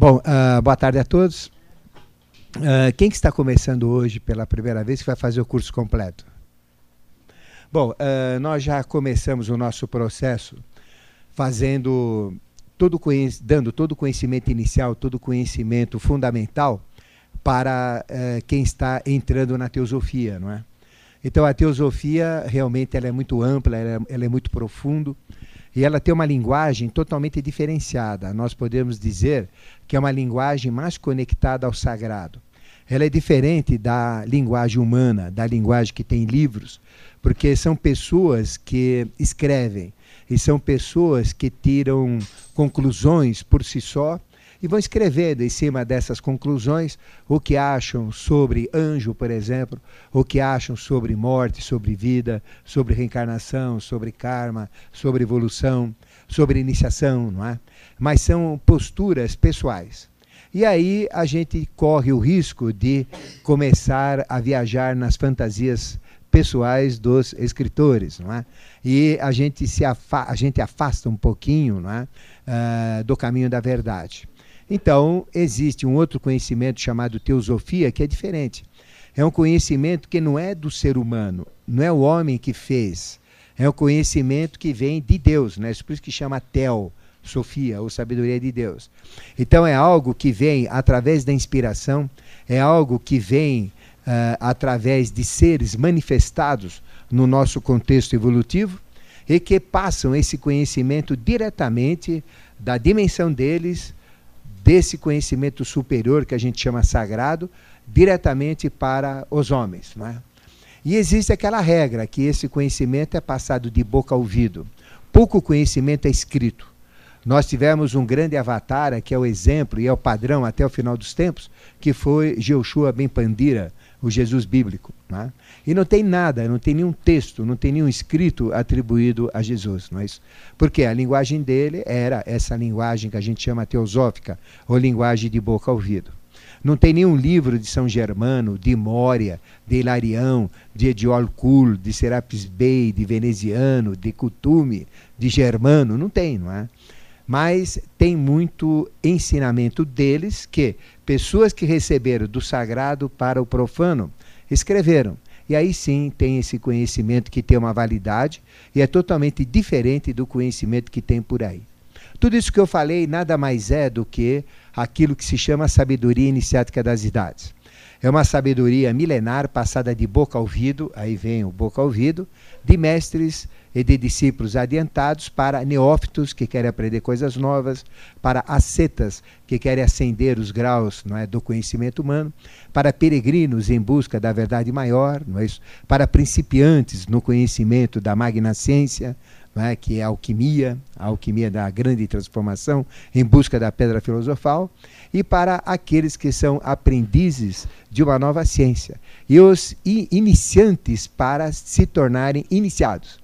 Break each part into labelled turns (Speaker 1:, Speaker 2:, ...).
Speaker 1: Bom, uh, boa tarde a todos. Uh, quem que está começando hoje pela primeira vez que vai fazer o curso completo? Bom, uh, nós já começamos o nosso processo fazendo todo dando todo o conhecimento inicial, todo o conhecimento fundamental para quem está entrando na teosofia, não é? Então a teosofia realmente ela é muito ampla, ela é, ela é muito profundo e ela tem uma linguagem totalmente diferenciada. Nós podemos dizer que é uma linguagem mais conectada ao sagrado. Ela é diferente da linguagem humana, da linguagem que tem livros, porque são pessoas que escrevem e são pessoas que tiram conclusões por si só e vão escrevendo em cima dessas conclusões o que acham sobre anjo, por exemplo, o que acham sobre morte, sobre vida, sobre reencarnação, sobre karma, sobre evolução, sobre iniciação, não é? Mas são posturas pessoais. E aí a gente corre o risco de começar a viajar nas fantasias pessoais dos escritores, não é? E a gente se afa a gente afasta um pouquinho, não é? Uh, do caminho da verdade. Então, existe um outro conhecimento chamado teosofia que é diferente. É um conhecimento que não é do ser humano, não é o homem que fez. É um conhecimento que vem de Deus, né? Por isso que chama Tel, Sofia, ou sabedoria de Deus. Então é algo que vem através da inspiração, é algo que vem uh, através de seres manifestados no nosso contexto evolutivo e que passam esse conhecimento diretamente da dimensão deles desse conhecimento superior que a gente chama sagrado diretamente para os homens. Não é? E existe aquela regra que esse conhecimento é passado de boca a ouvido. Pouco conhecimento é escrito. Nós tivemos um grande avatar, que é o exemplo e é o padrão até o final dos tempos, que foi Jehoshua Ben Pandira, o Jesus bíblico. Né? E não tem nada, não tem nenhum texto, não tem nenhum escrito atribuído a Jesus. Não é isso? Porque a linguagem dele era essa linguagem que a gente chama teosófica, ou linguagem de boca ao ouvido. Não tem nenhum livro de São Germano, de Mória, de Hilarião, de Ediol Kuhl, de Serapis Bey, de Veneziano, de Cutume, de Germano. Não tem, não é? Mas tem muito ensinamento deles que pessoas que receberam do sagrado para o profano escreveram. E aí sim tem esse conhecimento que tem uma validade e é totalmente diferente do conhecimento que tem por aí. Tudo isso que eu falei nada mais é do que aquilo que se chama sabedoria iniciática das idades. É uma sabedoria milenar passada de boca ao ouvido, aí vem o boca ao ouvido, de mestres e de discípulos adiantados para neófitos que querem aprender coisas novas, para ascetas que querem ascender os graus não é, do conhecimento humano, para peregrinos em busca da verdade maior, não é isso? para principiantes no conhecimento da magna ciência, não é, que é a alquimia, a alquimia da grande transformação, em busca da pedra filosofal, e para aqueles que são aprendizes de uma nova ciência, e os iniciantes para se tornarem iniciados.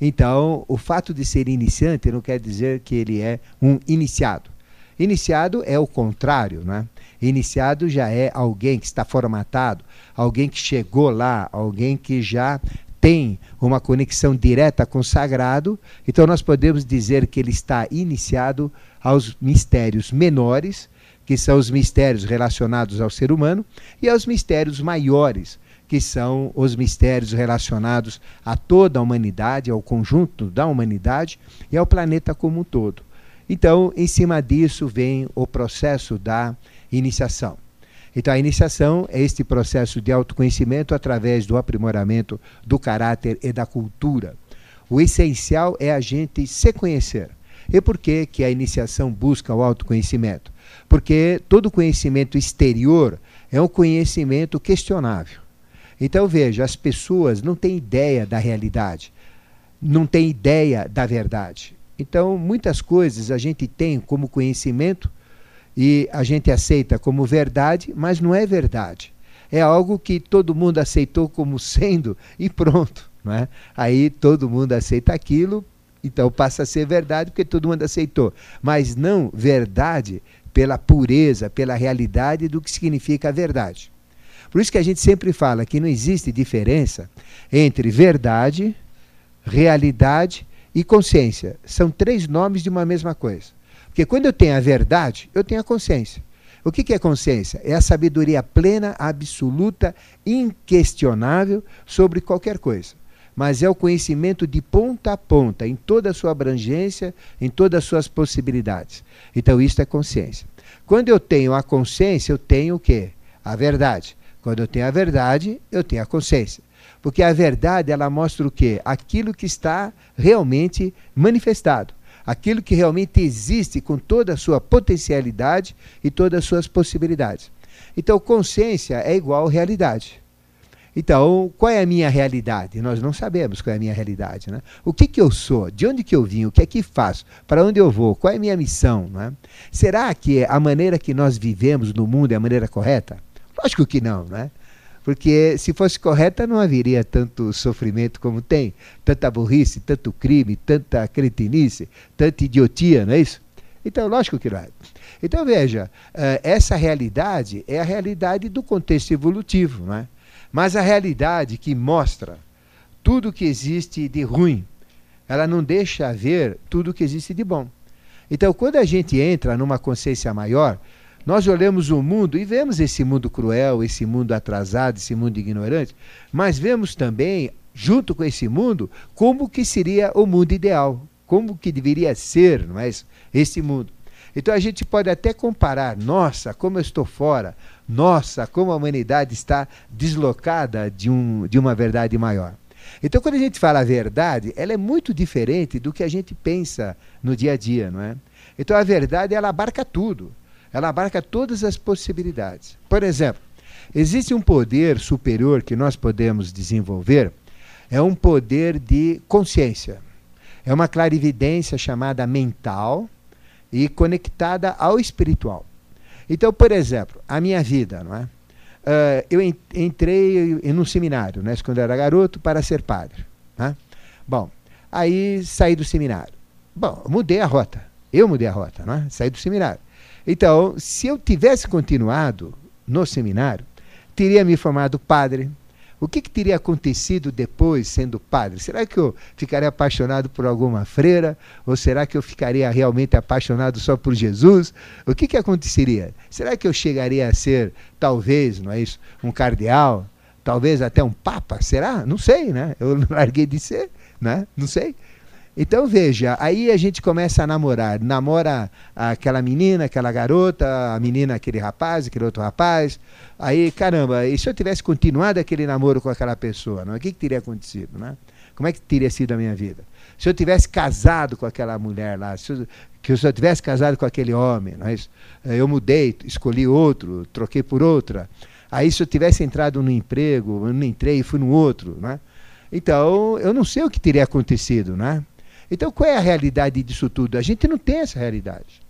Speaker 1: Então, o fato de ser iniciante não quer dizer que ele é um iniciado. Iniciado é o contrário, né? Iniciado já é alguém que está formatado, alguém que chegou lá, alguém que já tem uma conexão direta com o sagrado. Então, nós podemos dizer que ele está iniciado aos mistérios menores, que são os mistérios relacionados ao ser humano, e aos mistérios maiores, que são os mistérios relacionados a toda a humanidade, ao conjunto da humanidade e ao planeta como um todo. Então, em cima disso vem o processo da iniciação. Então, a iniciação é este processo de autoconhecimento através do aprimoramento do caráter e da cultura. O essencial é a gente se conhecer. E por que, que a iniciação busca o autoconhecimento? Porque todo conhecimento exterior é um conhecimento questionável. Então veja, as pessoas não têm ideia da realidade, não têm ideia da verdade. Então, muitas coisas a gente tem como conhecimento e a gente aceita como verdade, mas não é verdade. É algo que todo mundo aceitou como sendo e pronto. Não é? Aí todo mundo aceita aquilo, então passa a ser verdade porque todo mundo aceitou. Mas não verdade pela pureza, pela realidade do que significa a verdade. Por isso que a gente sempre fala que não existe diferença entre verdade, realidade e consciência. São três nomes de uma mesma coisa. Porque quando eu tenho a verdade, eu tenho a consciência. O que, é consciência? É a sabedoria plena, absoluta, inquestionável sobre qualquer coisa. Mas é o conhecimento de ponta a ponta, em toda a sua abrangência, em todas as suas possibilidades. Então, isso é consciência. Quando eu tenho a consciência, eu tenho o quê? A verdade. Quando eu tenho a verdade, eu tenho a consciência. Porque a verdade, ela mostra o quê? Aquilo que está realmente manifestado aquilo que realmente existe com toda a sua potencialidade e todas as suas possibilidades. Então, consciência é igual realidade. Então, qual é a minha realidade? Nós não sabemos qual é a minha realidade. Né? O que, que eu sou? De onde que eu vim? O que é que faço? Para onde eu vou? Qual é a minha missão? Né? Será que a maneira que nós vivemos no mundo é a maneira correta? Lógico que não, né? Porque se fosse correta, não haveria tanto sofrimento como tem, tanta burrice, tanto crime, tanta cretinice, tanta idiotia, não é isso? Então, lógico que não é. Então, veja, uh, essa realidade é a realidade do contexto evolutivo, não é? Mas a realidade que mostra tudo que existe de ruim, ela não deixa ver tudo que existe de bom. Então, quando a gente entra numa consciência maior, nós olhamos o mundo e vemos esse mundo cruel, esse mundo atrasado, esse mundo ignorante, mas vemos também, junto com esse mundo, como que seria o mundo ideal, como que deveria ser, não é isso? Esse mundo. Então a gente pode até comparar, nossa, como eu estou fora, nossa, como a humanidade está deslocada de, um, de uma verdade maior. Então, quando a gente fala a verdade, ela é muito diferente do que a gente pensa no dia a dia, não é? Então, a verdade, ela abarca tudo. Ela abarca todas as possibilidades. Por exemplo, existe um poder superior que nós podemos desenvolver, é um poder de consciência. É uma clarividência chamada mental e conectada ao espiritual. Então, por exemplo, a minha vida, não é? Uh, eu entrei em um seminário, né, quando era garoto, para ser padre. Né? Bom, aí saí do seminário. Bom, mudei a rota. Eu mudei a rota, não é? saí do seminário. Então, se eu tivesse continuado no seminário, teria me formado padre. O que, que, teria acontecido depois sendo padre? Será que eu ficaria apaixonado por alguma freira? Ou será que eu ficaria realmente apaixonado só por Jesus? O que, que aconteceria? Será que eu chegaria a ser, talvez, não é isso, um cardeal? Talvez até um papa? Será? Não sei, né? Eu larguei de ser, né? Não sei. Então veja, aí a gente começa a namorar. Namora aquela menina, aquela garota, a menina, aquele rapaz, aquele outro rapaz. Aí, caramba, e se eu tivesse continuado aquele namoro com aquela pessoa, não? o que, que teria acontecido? Né? Como é que teria sido a minha vida? Se eu tivesse casado com aquela mulher lá, se eu, que se eu tivesse casado com aquele homem, não é isso? eu mudei, escolhi outro, troquei por outra. Aí se eu tivesse entrado no emprego, eu não entrei e fui no outro, né? Então, eu não sei o que teria acontecido, né? Então, qual é a realidade disso tudo? A gente não tem essa realidade.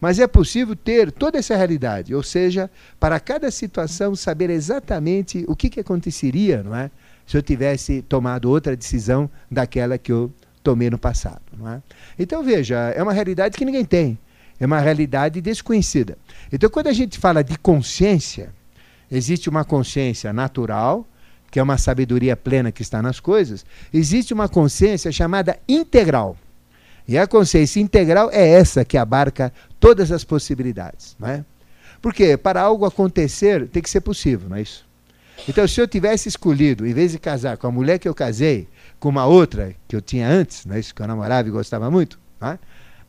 Speaker 1: Mas é possível ter toda essa realidade, ou seja, para cada situação saber exatamente o que, que aconteceria, não é? Se eu tivesse tomado outra decisão daquela que eu tomei no passado, não é? Então veja, é uma realidade que ninguém tem, é uma realidade desconhecida. Então quando a gente fala de consciência, existe uma consciência natural, que é uma sabedoria plena que está nas coisas, existe uma consciência chamada integral. E a consciência integral é essa que abarca todas as possibilidades. Não é? Porque para algo acontecer tem que ser possível, não é isso? Então, se eu tivesse escolhido, em vez de casar com a mulher que eu casei, com uma outra que eu tinha antes, não é isso? que eu namorava e gostava muito, não é?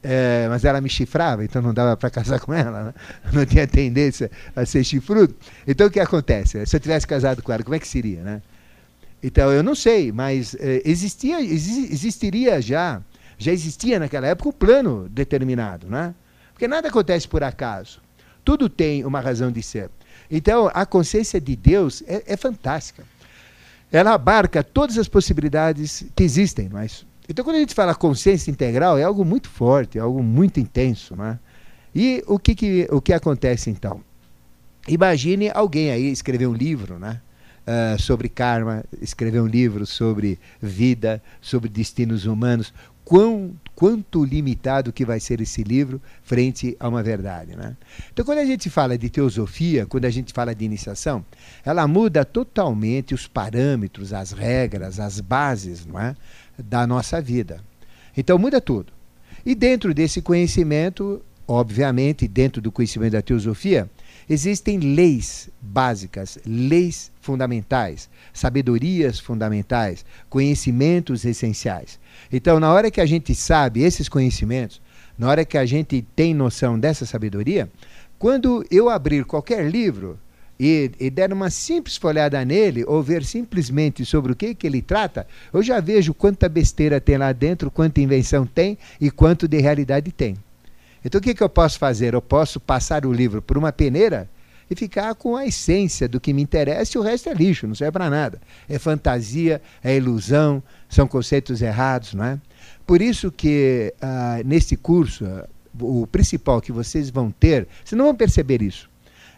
Speaker 1: É, mas ela me chifrava, então não dava para casar com ela, né? não tinha tendência a ser chifrudo. Então o que acontece? Se eu tivesse casado com ela, como é que seria? Né? Então eu não sei, mas é, existia, existiria já, já existia naquela época um plano determinado, né? porque nada acontece por acaso, tudo tem uma razão de ser. Então a consciência de Deus é, é fantástica. Ela abarca todas as possibilidades que existem, mas então, quando a gente fala consciência integral, é algo muito forte, é algo muito intenso. Né? E o que, que, o que acontece então? Imagine alguém aí escrever um livro né? Uh, sobre karma, escrever um livro sobre vida, sobre destinos humanos. Quão, quanto limitado que vai ser esse livro frente a uma verdade. Né? Então, quando a gente fala de teosofia, quando a gente fala de iniciação, ela muda totalmente os parâmetros, as regras, as bases não é? Da nossa vida. Então muda tudo. E dentro desse conhecimento obviamente, dentro do conhecimento da teosofia, existem leis básicas, leis fundamentais, sabedorias fundamentais, conhecimentos essenciais. Então, na hora que a gente sabe esses conhecimentos, na hora que a gente tem noção dessa sabedoria, quando eu abrir qualquer livro e, e der uma simples folhada nele, ou ver simplesmente sobre o que, que ele trata, eu já vejo quanta besteira tem lá dentro, quanta invenção tem e quanto de realidade tem. Então o que, que eu posso fazer? Eu posso passar o livro por uma peneira e ficar com a essência do que me interessa e o resto é lixo, não serve para nada. É fantasia, é ilusão, são conceitos errados, não é? Por isso que ah, nesse curso, o principal que vocês vão ter, vocês não vão perceber isso.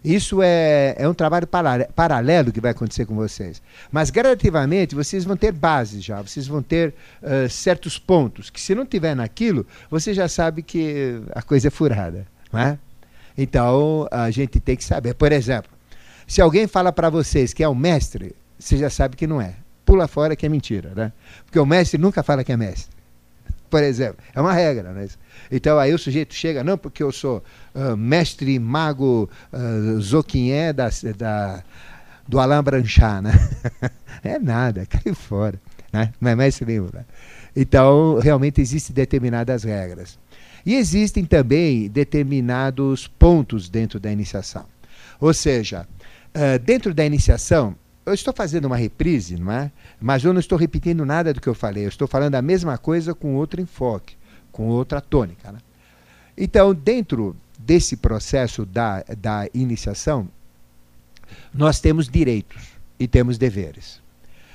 Speaker 1: Isso é, é um trabalho paralelo que vai acontecer com vocês. Mas gradativamente vocês vão ter bases já, vocês vão ter uh, certos pontos que se não tiver naquilo, você já sabe que a coisa é furada. Não é? Então a gente tem que saber. Por exemplo, se alguém fala para vocês que é o mestre, você já sabe que não é. Pula fora que é mentira, né? Porque o mestre nunca fala que é mestre por exemplo. É uma regra. Né? Então aí o sujeito chega, não porque eu sou uh, mestre mago uh, Zoquinhé da, da, do Alain Branchard. Né? é nada, cai fora. Né? Não é mestre nenhum. Né? Então, realmente existem determinadas regras. E existem também determinados pontos dentro da iniciação. Ou seja, uh, dentro da iniciação, eu estou fazendo uma reprise, não é? Mas eu não estou repetindo nada do que eu falei. Eu estou falando a mesma coisa com outro enfoque, com outra tônica. Né? Então, dentro desse processo da, da iniciação, nós temos direitos e temos deveres.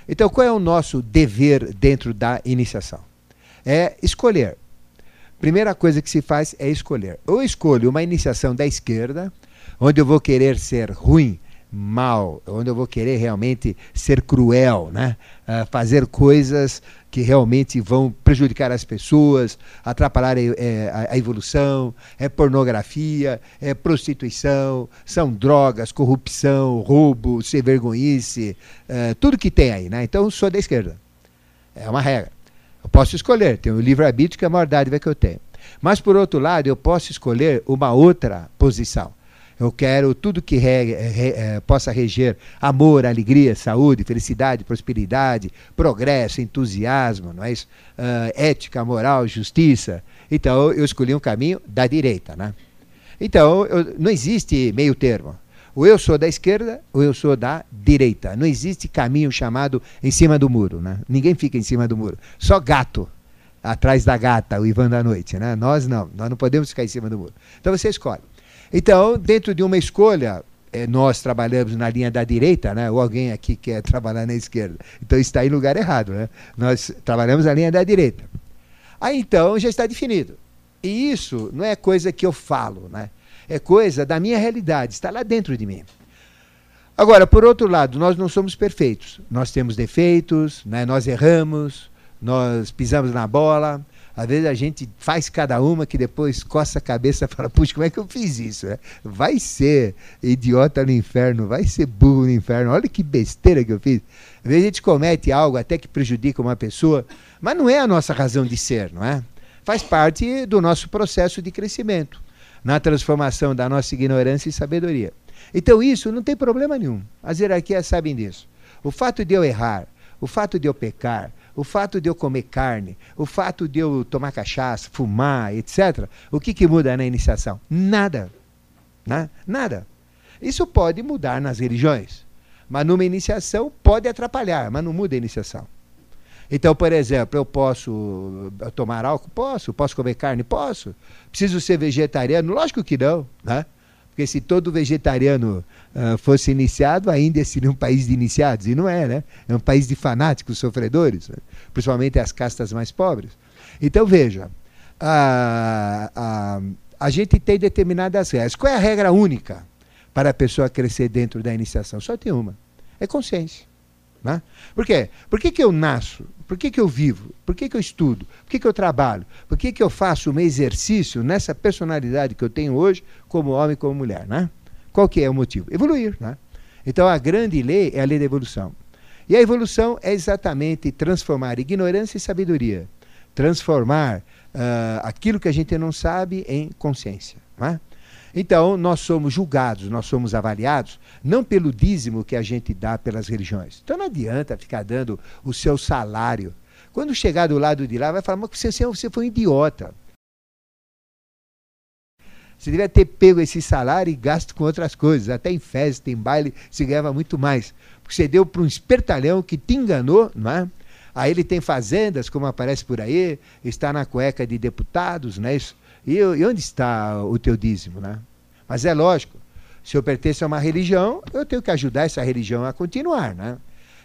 Speaker 1: Então, qual é o nosso dever dentro da iniciação? É escolher. Primeira coisa que se faz é escolher. Eu escolho uma iniciação da esquerda, onde eu vou querer ser ruim mal, onde eu vou querer realmente ser cruel, né? Uh, fazer coisas que realmente vão prejudicar as pessoas, atrapalhar é, a, evolução, é pornografia, é prostituição, são drogas, corrupção, roubo, ser vergonhice, uh, tudo que tem aí, né? Então, sou da esquerda. É uma regra. Eu posso escolher, tenho o livre-arbítrio que é a maior dádiva que eu tenho. Mas, por outro lado, eu posso escolher uma outra posição eu quero tudo que re, re, é, possa reger amor, alegria, saúde, felicidade, prosperidade, progresso, entusiasmo, não é isso? Uh, ética, moral, justiça. Então eu escolhi um caminho da direita. Né? Então eu, não existe meio termo. Ou eu sou da esquerda ou eu sou da direita. Não existe caminho chamado em cima do muro. Né? Ninguém fica em cima do muro. Só gato atrás da gata, o Ivan da noite. Né? Nós não, nós não podemos ficar em cima do muro. Então você escolhe. Então, dentro de uma escolha, é, nós trabalhamos na linha da direita, né? ou alguém aqui quer trabalhar na esquerda. Então está em lugar errado. Né? Nós trabalhamos na linha da direita. Aí então já está definido. E isso não é coisa que eu falo, né? é coisa da minha realidade, está lá dentro de mim. Agora, por outro lado, nós não somos perfeitos. Nós temos defeitos, né? nós erramos, nós pisamos na bola, às vezes a gente faz cada uma que depois coça a cabeça e fala, puxa, como é que eu fiz isso? É, vai ser idiota no inferno, vai ser burro no inferno, olha que besteira que eu fiz. Às vezes a gente comete algo até que prejudica uma pessoa, mas não é a nossa razão de ser, não é? Faz parte do nosso processo de crescimento, na transformação da nossa ignorância e sabedoria. Então isso não tem problema nenhum. As hierarquias sabem disso. O fato de eu errar, o fato de eu pecar, o fato de eu comer carne, o fato de eu tomar cachaça, fumar, etc., o que, que muda na iniciação? Nada. Né? Nada. Isso pode mudar nas religiões, mas numa iniciação pode atrapalhar, mas não muda a iniciação. Então, por exemplo, eu posso tomar álcool? Posso. Posso comer carne? Posso. Preciso ser vegetariano? Lógico que não. Né? Porque se todo vegetariano uh, fosse iniciado, ainda seria um país de iniciados. E não é, né? É um país de fanáticos sofredores, né? principalmente as castas mais pobres. Então, veja, a, a, a gente tem determinadas regras. Qual é a regra única para a pessoa crescer dentro da iniciação? Só tem uma: é consciência. Né? Por quê? Por que, que eu nasço? Por que, que eu vivo? Por que, que eu estudo? Por que, que eu trabalho? Por que, que eu faço um exercício nessa personalidade que eu tenho hoje, como homem e como mulher? Né? Qual que é o motivo? Evoluir. Né? Então a grande lei é a lei da evolução. E a evolução é exatamente transformar ignorância em sabedoria. Transformar uh, aquilo que a gente não sabe em consciência. Não é? Então, nós somos julgados, nós somos avaliados, não pelo dízimo que a gente dá pelas religiões. Então, não adianta ficar dando o seu salário. Quando chegar do lado de lá, vai falar, mas você, você foi um idiota. Você devia ter pego esse salário e gasto com outras coisas. Até em festa, em baile, se ganhava muito mais. Porque você deu para um espertalhão que te enganou, não é? Aí ele tem fazendas, como aparece por aí, está na cueca de deputados, não é isso? E, e onde está o teu dízimo, né? Mas é lógico, se eu pertenço a uma religião, eu tenho que ajudar essa religião a continuar, né?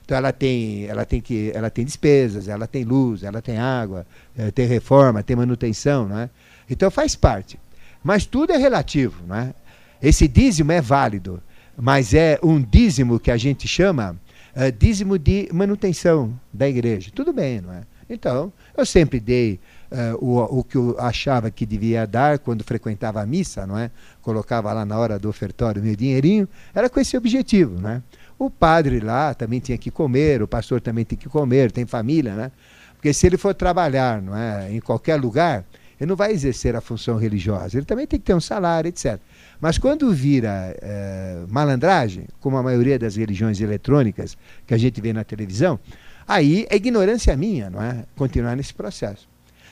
Speaker 1: Então ela tem, ela tem que, ela tem despesas, ela tem luz, ela tem água, eh, tem reforma, tem manutenção, né? Então faz parte. Mas tudo é relativo, né? Esse dízimo é válido, mas é um dízimo que a gente chama uh, dízimo de manutenção da igreja. Tudo bem, não é? Então, eu sempre dei uh, o, o que eu achava que devia dar quando frequentava a missa, não é? Colocava lá na hora do ofertório meu dinheirinho, era com esse objetivo, né? O padre lá também tinha que comer, o pastor também tem que comer, tem família, né? Porque se ele for trabalhar, não é, em qualquer lugar, ele não vai exercer a função religiosa, ele também tem que ter um salário, etc. Mas quando vira é, malandragem, como a maioria das religiões eletrônicas que a gente vê na televisão, aí é ignorância minha, não é? Continuar nesse processo.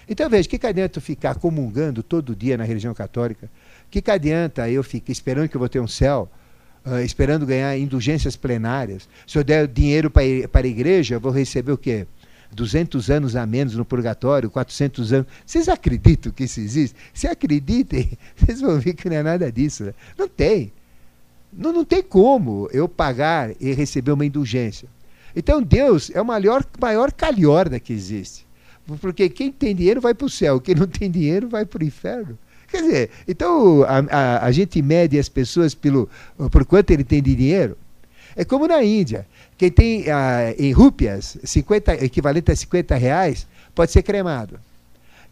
Speaker 1: Então veja, o que, que adianta eu ficar comungando todo dia na religião católica? O que, que adianta eu ficar esperando que eu vou ter um céu, uh, esperando ganhar indulgências plenárias? Se eu der dinheiro para a igreja, eu vou receber o quê? 200 anos a menos no purgatório, 400 anos. Vocês acreditam que isso existe? Se acreditem, vocês vão ver que não é nada disso. Né? Não tem. Não, não tem como eu pagar e receber uma indulgência. Então Deus é o maior, maior calhorda que existe. Porque quem tem dinheiro vai para o céu, quem não tem dinheiro vai para o inferno. Quer dizer, então a, a, a, gente mede as pessoas pelo, por quanto ele tem de dinheiro. É como na Índia. Quem tem ah, em rúpias, 50, equivalente a 50 reais, pode ser cremado.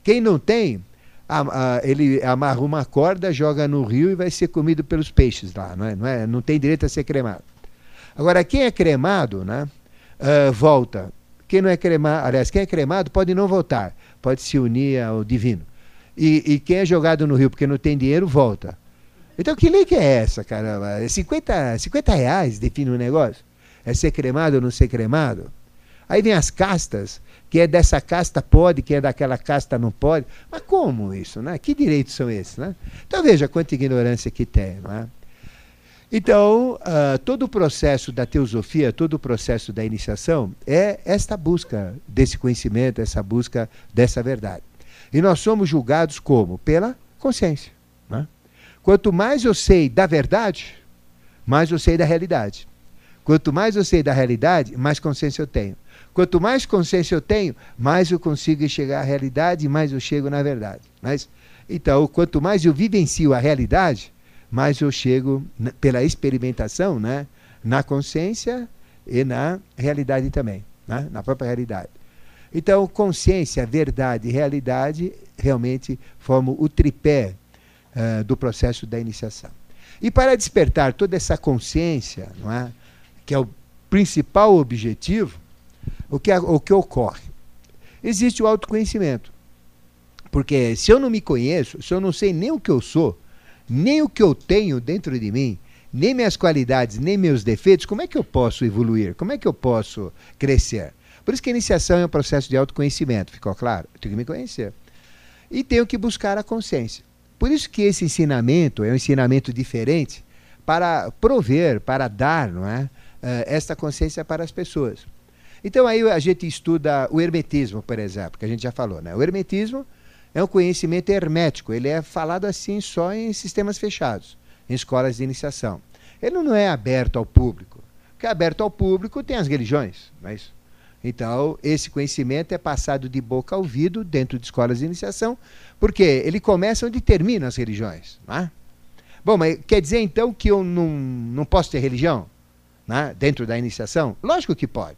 Speaker 1: Quem não tem, a, ele amarra uma corda, joga no rio e vai ser comido pelos peixes lá. Não, é? Não, é? não tem direito a ser cremado. Agora, quem é cremado, né, uh, volta. Quem não é cremado, aliás, quem é cremado pode não voltar, pode se unir ao divino. E, e quem é jogado no rio porque não tem dinheiro, volta. Então, que lei que é essa, caramba? 50, 50 reais define um negócio? É ser cremado ou não ser cremado? Aí vem as castas, que é dessa casta pode, que é daquela casta não pode. Mas como isso, né? Que direitos são esses, né? Então veja quanta ignorância que tem, não é? Então, uh, todo o processo da teosofia, todo o processo da iniciação é esta busca desse conhecimento, essa busca dessa verdade. E nós somos julgados como? Pela consciência. Né? Quanto mais eu sei da verdade, mais eu sei da realidade. Quanto mais eu sei da realidade, mais consciência eu tenho. Quanto mais consciência eu tenho, mais eu consigo chegar à realidade e mais eu chego na verdade. Mas, então, quanto mais eu vivencio a realidade, mais eu chego pela experimentação né, na consciência e na realidade também, né, na própria realidade. Então, consciência, verdade e realidade realmente formam o tripé uh, do processo da iniciação. E para despertar toda essa consciência, não é? que é o principal objetivo, o que, o que ocorre? Existe o autoconhecimento. Porque se eu não me conheço, se eu não sei nem o que eu sou, nem o que eu tenho dentro de mim, nem minhas qualidades, nem meus defeitos, como é que eu posso evoluir? Como é que eu posso crescer? Por isso que a iniciação é um processo de autoconhecimento, ficou claro? Eu tenho que me conhecer. E tenho que buscar a consciência. Por isso que esse ensinamento é um ensinamento diferente para prover, para dar, não é? uh, esta consciência para as pessoas. Então aí a gente estuda o hermetismo, por exemplo, que a gente já falou. Né? O hermetismo é um conhecimento hermético, ele é falado assim só em sistemas fechados, em escolas de iniciação. Ele não é aberto ao público. O que é aberto ao público tem as religiões, não é isso? Então, esse conhecimento é passado de boca a ouvido dentro de escolas de iniciação, porque ele começa onde terminam as religiões. Não é? Bom, mas quer dizer então que eu não, não posso ter religião? né, dentro da iniciação? Lógico que pode.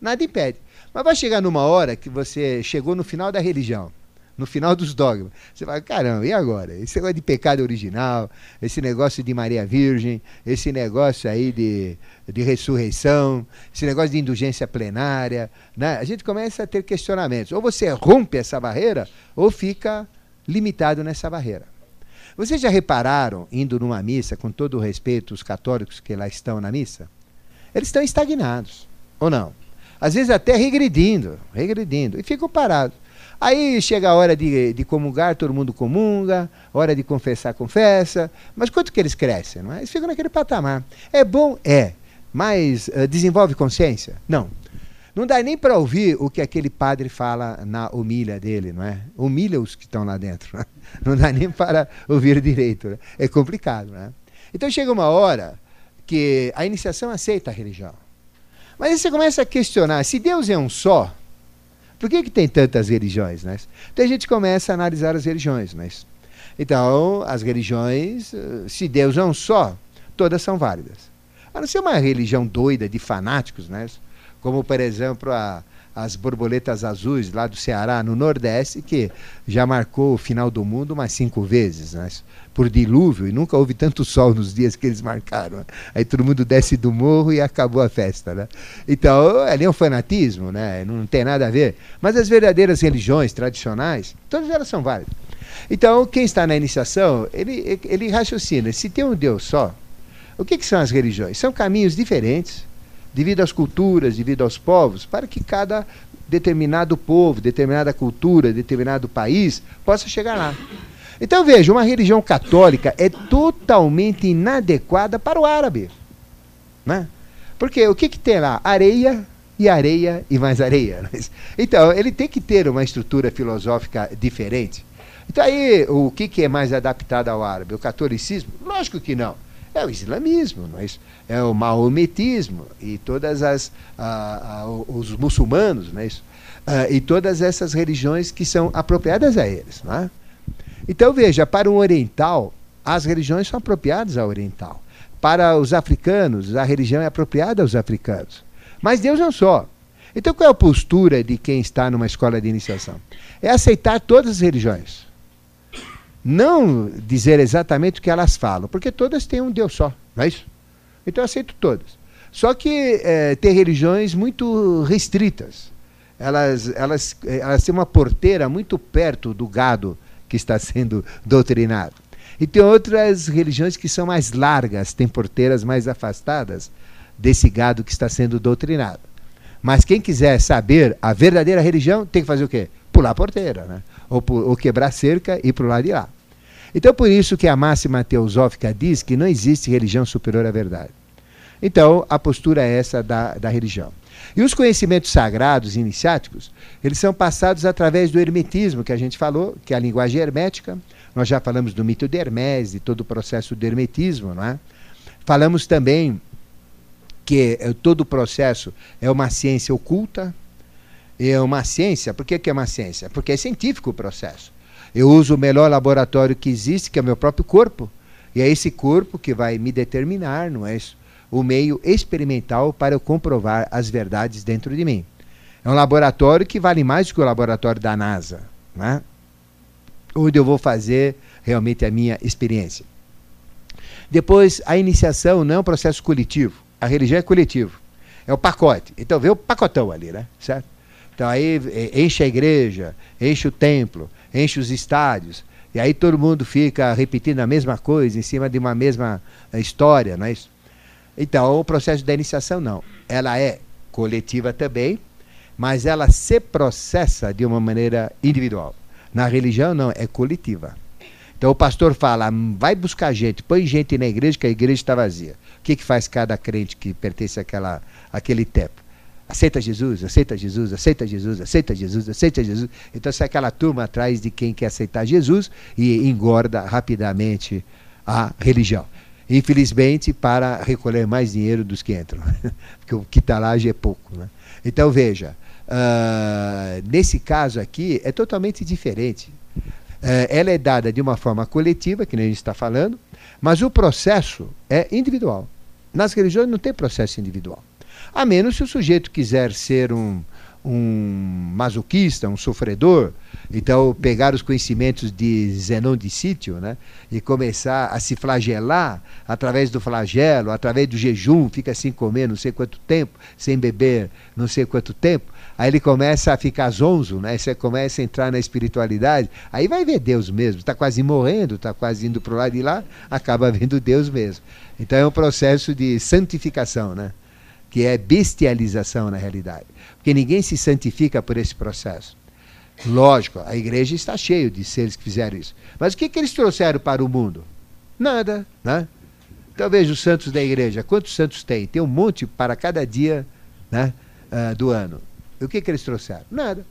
Speaker 1: Nada impede. Mas vai chegar numa hora que você chegou no final da religião, no final dos dogmas. Você vai, caramba, e agora? Esse negócio de pecado original, esse negócio de Maria Virgem, esse negócio aí de, de ressurreição, esse negócio de indulgência plenária. Né? A gente começa a ter questionamentos. Ou você rompe essa barreira, ou fica limitado nessa barreira. Vocês já repararam, indo numa missa, com todo o respeito, os católicos que lá estão na missa? Eles estão estagnados, ou não? Às vezes até regredindo, regredindo, e ficam parados. Aí chega a hora de, de comungar, todo mundo comunga, hora de confessar, confessa. Mas quanto que eles crescem? Não é? Eles ficam naquele patamar. É bom? É. Mas uh, desenvolve consciência? Não. Não dá nem para ouvir o que aquele padre fala na humilha dele, não é? Humilha os que estão lá dentro. Não, é? não dá nem para ouvir direito. Né? É complicado, né? Então chega uma hora que a iniciação aceita a religião. Mas aí você começa a questionar, se Deus é um só, por que, que tem tantas religiões? Né? Então a gente começa a analisar as religiões. Né? Então, as religiões, eh, se Deus é um só, todas são válidas. A não ser uma religião doida de fanáticos, né? como por exemplo a, as borboletas azuis lá do Ceará, no Nordeste, que já marcou o final do mundo umas cinco vezes, né? por dilúvio, e nunca houve tanto sol nos dias que eles marcaram. Né? Aí todo mundo desce do morro e acabou a festa. Né? Então, ali é um fanatismo, né? não tem nada a ver. Mas as verdadeiras religiões tradicionais, todas elas são válidas. Então, quem está na iniciação, ele, ele raciocina: se tem um Deus só, o que, que são as religiões? São caminhos diferentes devido às culturas, devido aos povos, para que cada determinado povo, determinada cultura, determinado país possa chegar lá. Então veja, uma religião católica é totalmente inadequada para o árabe. Né? Porque o que, que tem lá? Areia e areia e mais areia. Então, ele tem que ter uma estrutura filosófica diferente. Então aí, o que, que é mais adaptado ao árabe? O catolicismo? Lógico que não é o islamismo, não é, isso? é o maometismo e todas as ah, ah, os muçulmanos, não é isso? Ah, e todas essas religiões que são apropriadas a eles, não é? Então veja, para um oriental, as religiões são apropriadas ao oriental. Para os africanos, a religião é apropriada aos africanos. Mas Deus não só. Então qual é a postura de quem está numa escola de iniciação? É aceitar todas as religiões não dizer exatamente o que elas falam, porque todas têm um Deus só, não é isso? Então eu aceito todas. Só que é, tem religiões muito restritas. Elas, elas, elas têm uma porteira muito perto do gado que está sendo doutrinado. E tem outras religiões que são mais largas, têm porteiras mais afastadas desse gado que está sendo doutrinado. Mas quem quiser saber a verdadeira religião tem que fazer o quê? Pular a porteira, né? Ou, ou quebrar cerca e ir para o lado de lá. Então, por isso que a máxima teosófica diz que não existe religião superior à verdade. Então, a postura é essa da, da religião. E os conhecimentos sagrados iniciáticos, eles são passados através do hermetismo, que a gente falou, que é a linguagem hermética. Nós já falamos do mito de Hermes, de todo o processo do hermetismo, não é? Falamos também que eh, todo o processo é uma ciência oculta, é uma ciência, por que, que é uma ciência? Porque é científico o processo. Eu uso o melhor laboratório que existe, que é o meu próprio corpo. E é esse corpo que vai me determinar, não é isso? O meio experimental para eu comprovar as verdades dentro de mim. É um laboratório que vale mais do que o laboratório da NASA, né? onde eu vou fazer realmente a minha experiência. Depois, a iniciação não é um processo coletivo. A religião é coletivo. É o pacote. Então, vê o pacotão ali, né? Certo? Então, aí enche a igreja, enche o templo, enche os estádios. E aí todo mundo fica repetindo a mesma coisa em cima de uma mesma eh, história, não é isso? Então, o processo da iniciação não. Ela é coletiva também, mas ela se processa de uma maneira individual. Na religião, não, é coletiva. Então o pastor fala, vai buscar gente, põe gente na igreja, que a igreja está vazia. O que, que faz cada crente que pertence àquela, àquele templo? Aceita Jesus, aceita Jesus, aceita Jesus, aceita Jesus, aceita Jesus. Então sai aquela turma atrás de quem quer aceitar Jesus e engorda rapidamente a religião. Infelizmente, para recolher mais dinheiro dos que entram. Porque o que está lá já é pouco. Né? Então veja, uh, nesse caso aqui é totalmente diferente. Uh, ela é dada de uma forma coletiva, que nem a gente está falando, mas o processo é individual. Nas religiões não tem processo individual. A menos se o sujeito quiser ser um, um masoquista, um sofredor, então pegar os conhecimentos de Zenon de Sítio né, e começar a se flagelar através do flagelo, através do jejum, fica sem comer não sei quanto tempo, sem beber não sei quanto tempo, Aí ele começa a ficar zonzo, né? Você começa a entrar na espiritualidade, aí vai ver Deus mesmo. Está quase morrendo, está quase indo para o lado de lá, acaba vendo Deus mesmo. Então é um processo de santificação, né? Que é bestialização na realidade. Porque ninguém se santifica por esse processo. Lógico, a igreja está cheia de seres que fizeram isso. Mas o que, que eles trouxeram para o mundo? Nada, né? Então veja os santos da igreja. Quantos santos tem? Tem um monte para cada dia né, uh, do ano. E o que, que eles trouxeram? Nada.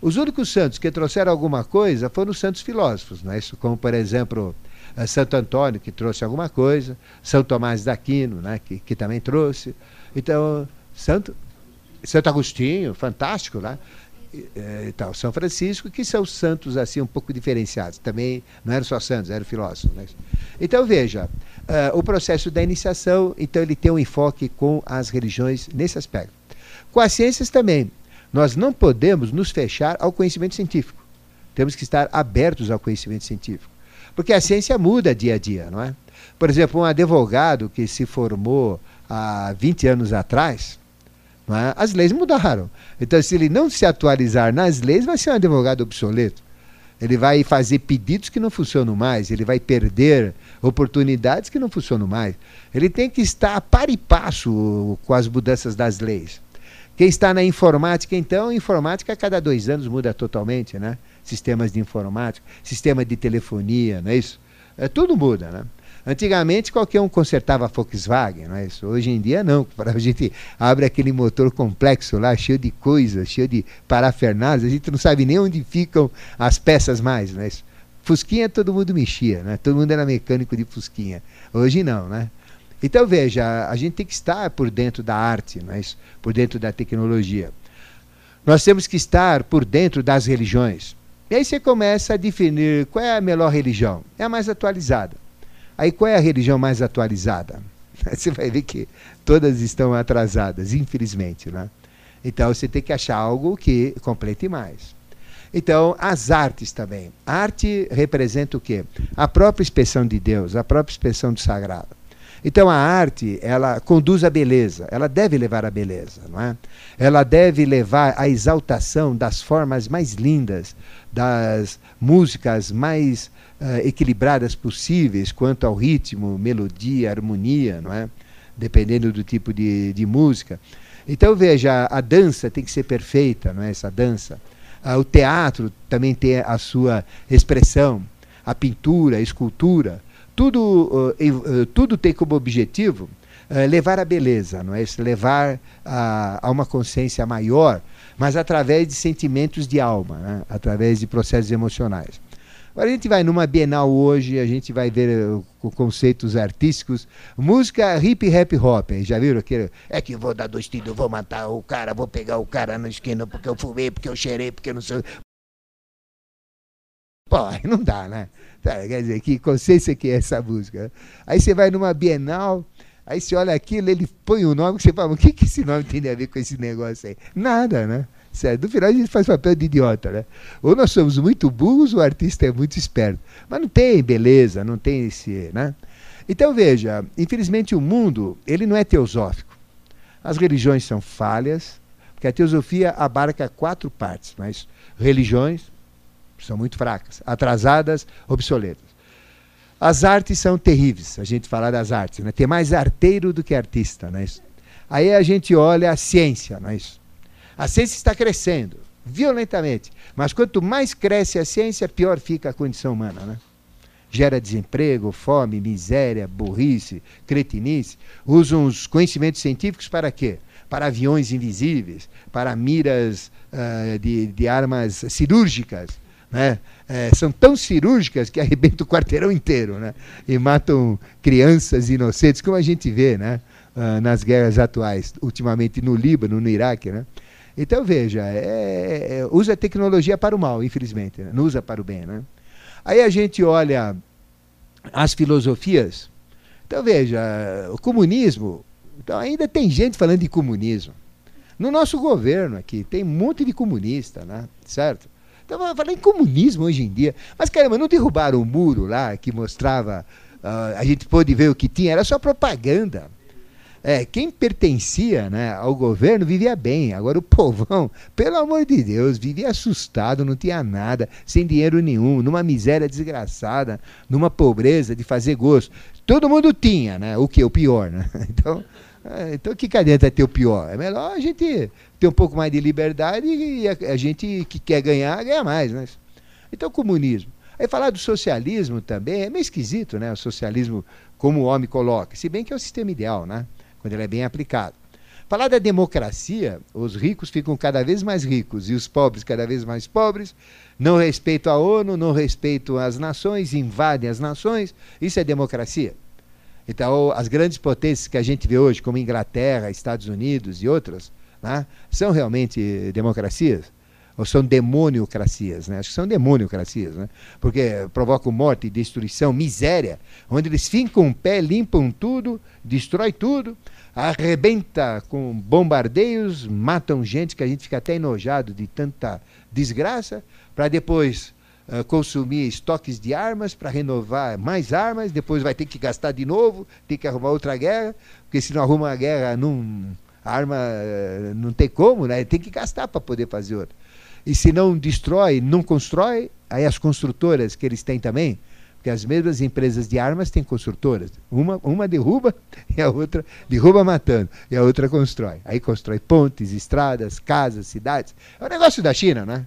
Speaker 1: Os únicos santos que trouxeram alguma coisa foram os santos filósofos, né? Isso, como por exemplo uh, Santo Antônio, que trouxe alguma coisa, São Tomás d'Aquino, né? que, que também trouxe. Então, Santo, Santo Agostinho, fantástico, né? e tal, São Francisco, que são santos assim um pouco diferenciados. Também não eram só santos, eram filósofos. Né? Então veja, uh, o processo da iniciação, então ele tem um enfoque com as religiões nesse aspecto. Com as ciências também, nós não podemos nos fechar ao conhecimento científico. Temos que estar abertos ao conhecimento científico, porque a ciência muda dia a dia, não é? Por exemplo, um advogado que se formou há 20 anos atrás, é? As leis mudaram. Então, se ele não se atualizar nas leis, vai ser um advogado obsoleto. Ele vai fazer pedidos que não funcionam mais, ele vai perder oportunidades que não funcionam mais. Ele tem que estar a par e passo com as mudanças das leis. Quem está na informática, então, informática a cada dois anos muda totalmente, né? Sistemas de informática, sistema de telefonia, não é isso? É, tudo muda, né? Antigamente qualquer um consertava a Volkswagen, não é isso? Hoje em dia não. A gente abre aquele motor complexo lá, cheio de coisas, cheio de parafernálias, a gente não sabe nem onde ficam as peças mais, não é isso? Fusquinha todo mundo mexia, né? Todo mundo era mecânico de Fusquinha. Hoje não, né? Então veja, a gente tem que estar por dentro da arte, não é isso? Por dentro da tecnologia. Nós temos que estar por dentro das religiões. E aí você começa a definir qual é a melhor religião. É a mais atualizada. Aí qual é a religião mais atualizada? Você vai ver que todas estão atrasadas, infelizmente. Né? Então você tem que achar algo que complete mais. Então, as artes também. A arte representa o quê? A própria expressão de Deus, a própria expressão do sagrado. Então a arte, ela conduz à beleza, ela deve levar à beleza, não é? Ela deve levar à exaltação das formas mais lindas, das músicas mais equilibradas possíveis quanto ao ritmo, melodia, harmonia, não é? Dependendo do tipo de, de música. Então veja, a, dança tem que ser perfeita, não é? Essa dança. Uh, o teatro também tem a sua expressão, a pintura, a escultura tudo, uh, tudo tem como objetivo uh, levar a beleza, não é? levar a, a, uma consciência maior, mas através de sentimentos de alma, né? através de processos emocionais. Agora a gente vai numa Bienal hoje, a gente vai ver uh, conceitos artísticos, música hip rap hop, já viram aquele? É que vou dar dois tiros, vou matar o cara, vou pegar o cara na esquina porque eu fumei, porque eu cheirei, porque eu não sei. Pô, não dá, né? Tá, quer dizer, que consciência que é essa música? Aí você vai numa Bienal, aí você olha aquilo, ele põe o nome, você fala, o que, que esse nome tem a ver com esse negócio aí? Nada, né? Certo? No final a gente faz papel de idiota, né? Ou nós somos muito burros, ou o artista é muito esperto. Mas não tem beleza, não tem esse, né? Então veja, infelizmente o mundo, ele não é teosófico. As religiões são falhas, porque a teosofia abarca quatro partes, mas religiões, são muito fracas, atrasadas, obsoletas. As artes são terríveis, a gente falar das artes, né? Tem mais arteiro do que artista, não é isso? Aí a gente olha a ciência, não é isso? A ciência está crescendo violentamente, mas quanto mais cresce a ciência, pior fica a condição humana, né? Gera desemprego, fome, miséria, burrice, cretinice. Usam os conhecimentos científicos para quê? Para aviões invisíveis, para miras uh, de, de armas cirúrgicas né? É, são tão cirúrgicas que arrebentam o quarteirão inteiro né? e matam crianças inocentes, como a gente vê né? Uh, nas guerras atuais, ultimamente no Líbano, no Iraque. Né? Então, veja, é, é, usa a tecnologia para o mal, infelizmente, né? não usa para o bem. Né? Aí a gente olha as filosofias. Então, veja, o comunismo, então ainda tem gente falando de comunismo. No nosso governo aqui, tem um monte de comunista, né? certo? Estava falando em comunismo hoje em dia. Mas caramba, não derrubaram o muro lá que mostrava. Uh, a gente pôde ver o que tinha, era só propaganda. É, quem pertencia né, ao governo vivia bem. Agora o povão, pelo amor de Deus, vivia assustado, não tinha nada, sem dinheiro nenhum, numa miséria desgraçada, numa pobreza de fazer gosto. Todo mundo tinha, né? O que? O pior, né? Então, é, então que adianta ter o pior? É melhor a gente ter um pouco mais de liberdade e a, a gente que quer ganhar, ganha mais, né? Então, comunismo. Aí falar do socialismo também é meio esquisito, né? O socialismo como o homem coloca, se bem que é o sistema ideal, né? Quando ele é bem aplicado. Falar da democracia, os ricos ficam cada vez mais ricos e os pobres cada vez mais pobres, não respeitam a ONU, não respeitam as nações, invadem as nações, isso é democracia. Então, as grandes potências que a gente vê hoje, como Inglaterra, Estados Unidos e outras, né, são realmente democracias? Ou são demoniocracias? Né? Acho que são demoniocracias, né? porque provocam morte, destruição, miséria, onde eles ficam o pé, limpam tudo, destrói tudo, arrebenta com bombardeios, matam gente que a gente fica até enojado de tanta desgraça, para depois uh, consumir estoques de armas, para renovar mais armas, depois vai ter que gastar de novo, tem que arrumar outra guerra, porque se não arruma a guerra, não, a arma uh, não tem como, né? tem que gastar para poder fazer outra. E se não destrói, não constrói, aí as construtoras que eles têm também, porque as mesmas empresas de armas têm construtoras. Uma, uma derruba e a outra derruba matando. E a outra constrói. Aí constrói pontes, estradas, casas, cidades. É o negócio da China, né?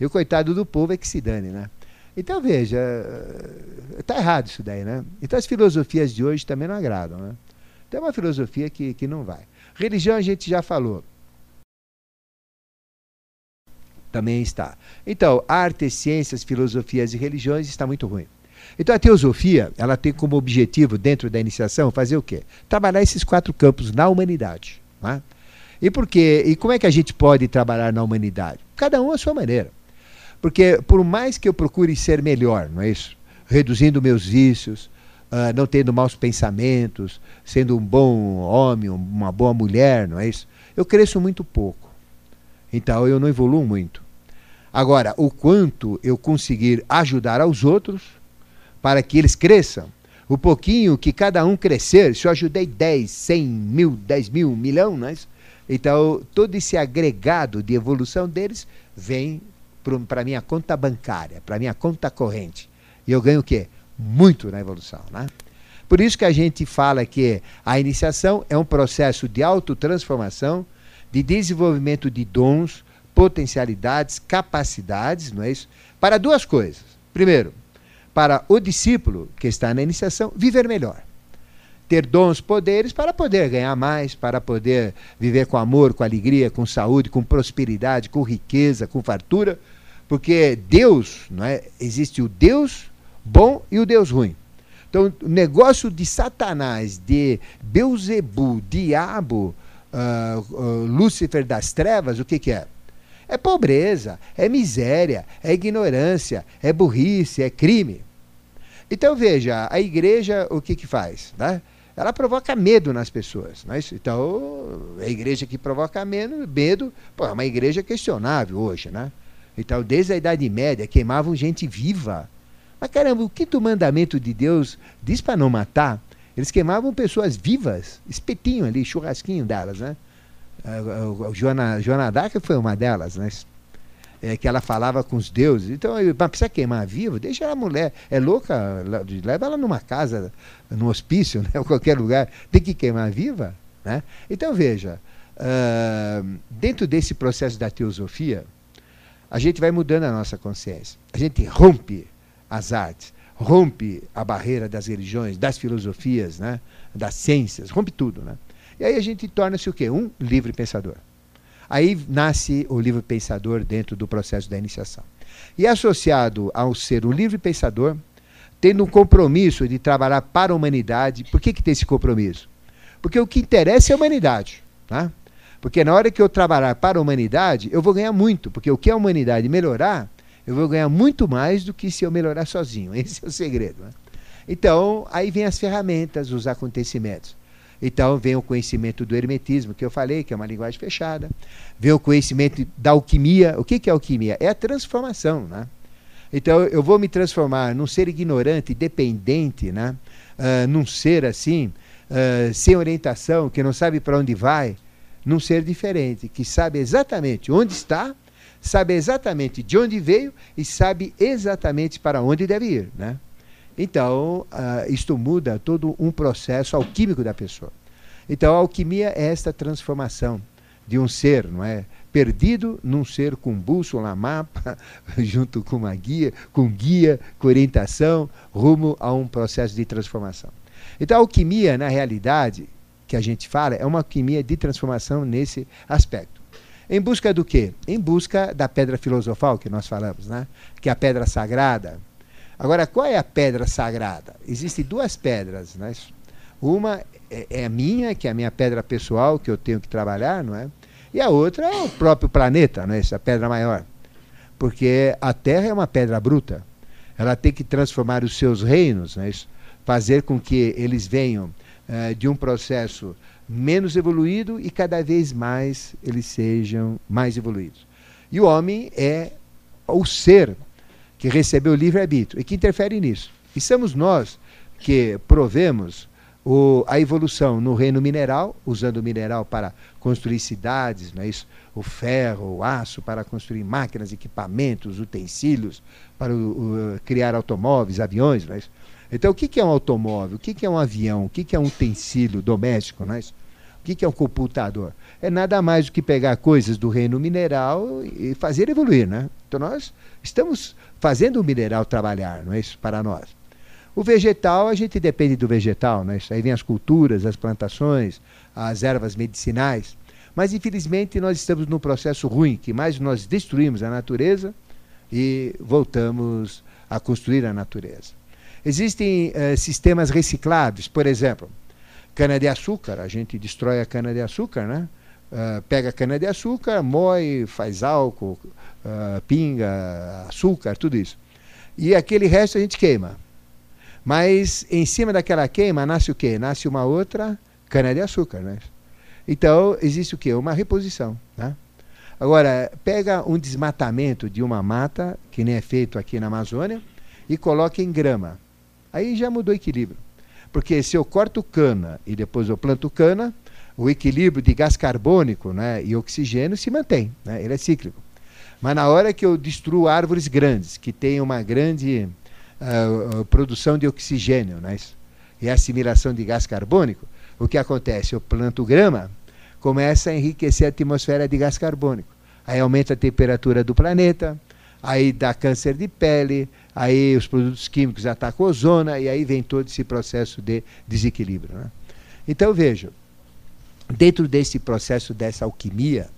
Speaker 1: E o coitado do povo é que se dane, né? Então veja, está errado isso daí, né? Então as filosofias de hoje também não agradam, né? Tem uma filosofia que, que não vai. Religião a gente já falou. Também está. Então, artes, ciências, filosofias e religiões está muito ruim. Então a teosofia, ela tem como objetivo, dentro da iniciação, fazer o quê? Trabalhar esses quatro campos na humanidade. Né? E por quê? E como é que a gente pode trabalhar na humanidade? Cada um à sua maneira. Porque por mais que eu procure ser melhor, não é isso? Reduzindo meus vícios, uh, não tendo maus pensamentos, sendo um bom homem, uma boa mulher, não é isso? Eu cresço muito pouco. Então eu não evoluo muito. Agora, o quanto eu conseguir ajudar aos outros, para que eles cresçam. O pouquinho que cada um crescer, se eu ajudei 10, 100 mil, 10 mil, milhão, né? então todo esse agregado de evolução deles vem para a minha conta bancária, para a minha conta corrente. E eu ganho o quê? Muito na evolução. Né? Por isso que a gente fala que a iniciação é um processo de autotransformação, de desenvolvimento de dons, potencialidades, capacidades, não é isso? Para duas coisas. Primeiro, para o discípulo que está na iniciação viver melhor. Ter dons, poderes para poder ganhar mais, para poder viver com amor, com alegria, com saúde, com prosperidade, com riqueza, com fartura, porque Deus, não é? Existe o Deus bom e o Deus ruim. Então, o negócio de Satanás, de Beuzebu, diabo, uh, Lúcifer das trevas, o que, que é? É pobreza, é miséria, é ignorância, é burrice, é crime. Então veja, a igreja o que, que faz? Né? Ela provoca medo nas pessoas. É isso? Então, a igreja que provoca medo, medo pô, é uma igreja questionável hoje. Né? Então, desde a Idade Média, queimavam gente viva. Mas caramba, o quinto mandamento de Deus diz para não matar. Eles queimavam pessoas vivas, espetinho ali, churrasquinho delas, né? A Joana, Joana Dark foi uma delas, né? É, que ela falava com os deuses. Então, mas precisa queimar vivo? Deixa a mulher. É louca, leva ela numa casa, num hospício, né, ou qualquer lugar. Tem que queimar viva? Né? Então, veja, uh, dentro desse processo da teosofia, a gente vai mudando a nossa consciência. A gente rompe as artes, rompe a barreira das religiões, das filosofias, né, das ciências, rompe tudo. Né? E aí a gente torna-se o quê? Um livre pensador. Aí nasce o livre pensador dentro do processo da iniciação. E associado ao ser um livre pensador, tendo um compromisso de trabalhar para a humanidade, por que, que tem esse compromisso? Porque o que interessa é a humanidade. Tá? Porque na hora que eu trabalhar para a humanidade, eu vou ganhar muito, porque o que a humanidade melhorar, eu vou ganhar muito mais do que se eu melhorar sozinho. Esse é o segredo. Né? Então, aí vem as ferramentas, os acontecimentos. Então vem o conhecimento do hermetismo, que eu falei, que é uma linguagem fechada. Vem o conhecimento da alquimia. O que, é alquimia? É a transformação. Né? Então eu vou me transformar num ser ignorante, dependente, né? Uh, num ser assim, uh, sem orientação, que não sabe para onde vai, num ser diferente, que sabe exatamente onde está, sabe exatamente de onde veio e sabe exatamente para onde deve ir. Né? Então, uh, isto muda todo um processo alquímico da pessoa. Então, a alquimia é esta transformação de um ser, não é? Perdido num ser com bússola, mapa, junto com uma guia, com guia, com orientação, rumo a um processo de transformação. Então, a alquimia, na realidade, que a gente fala, é uma alquimia de transformação nesse aspecto. Em busca do quê? Em busca da pedra filosofal que nós falamos, né? que é a pedra sagrada. Agora, qual é a pedra sagrada? Existem duas pedras. Né? Uma é, é a minha, que é a minha pedra pessoal, que eu tenho que trabalhar, não é? E a outra é o próprio planeta, né? essa pedra maior. Porque a Terra é uma pedra bruta. Ela tem que transformar os seus reinos, né? fazer com que eles venham eh, de um processo menos evoluído e cada vez mais eles sejam mais evoluídos. E o homem é o ser que recebeu o livre-arbítrio e que interfere nisso. E somos nós que provemos o, a evolução no reino mineral, usando o mineral para construir cidades, não é isso? o ferro, o aço para construir máquinas, equipamentos, utensílios, para o, o, criar automóveis, aviões. Não é isso? Então, o que é um automóvel? O que é um avião? O que é um utensílio doméstico? Não é isso? O que é um computador? É nada mais do que pegar coisas do reino mineral e fazer evoluir. Né? Então, nós estamos fazendo o mineral trabalhar, não é isso? Para nós. O vegetal, a gente depende do vegetal, né? Aí vem as culturas, as plantações, as ervas medicinais. Mas, infelizmente, nós estamos num processo ruim, que mais nós destruímos a natureza e voltamos a construir a natureza. Existem uh, sistemas recicláveis, por exemplo, cana-de-açúcar, a gente destrói a cana-de-açúcar, né? Uh, pega a cana-de-açúcar, moe, faz álcool, uh, pinga, açúcar, tudo isso. E aquele resto a gente queima. Mas em cima daquela queima nasce o quê? Nasce uma outra cana-de-açúcar, né? Então, existe o quê? Uma reposição. Né? Agora, pega um desmatamento de uma mata, que nem é feito aqui na Amazônia, e coloca em grama. Aí já mudou o equilíbrio. Porque se eu corto cana e depois eu planto cana, o equilíbrio de gás carbônico né, e oxigênio se mantém, né, ele é cíclico. Mas na hora que eu destruo árvores grandes, que têm uma grande uh, produção de oxigênio né, e assimilação de gás carbônico, o que acontece? Eu planto grama, começa a enriquecer a atmosfera de gás carbônico. Aí aumenta a temperatura do planeta, aí dá câncer de pele, aí os produtos químicos atacam a ozona e aí vem todo esse processo de desequilíbrio. Né? Então veja, dentro desse processo dessa alquimia,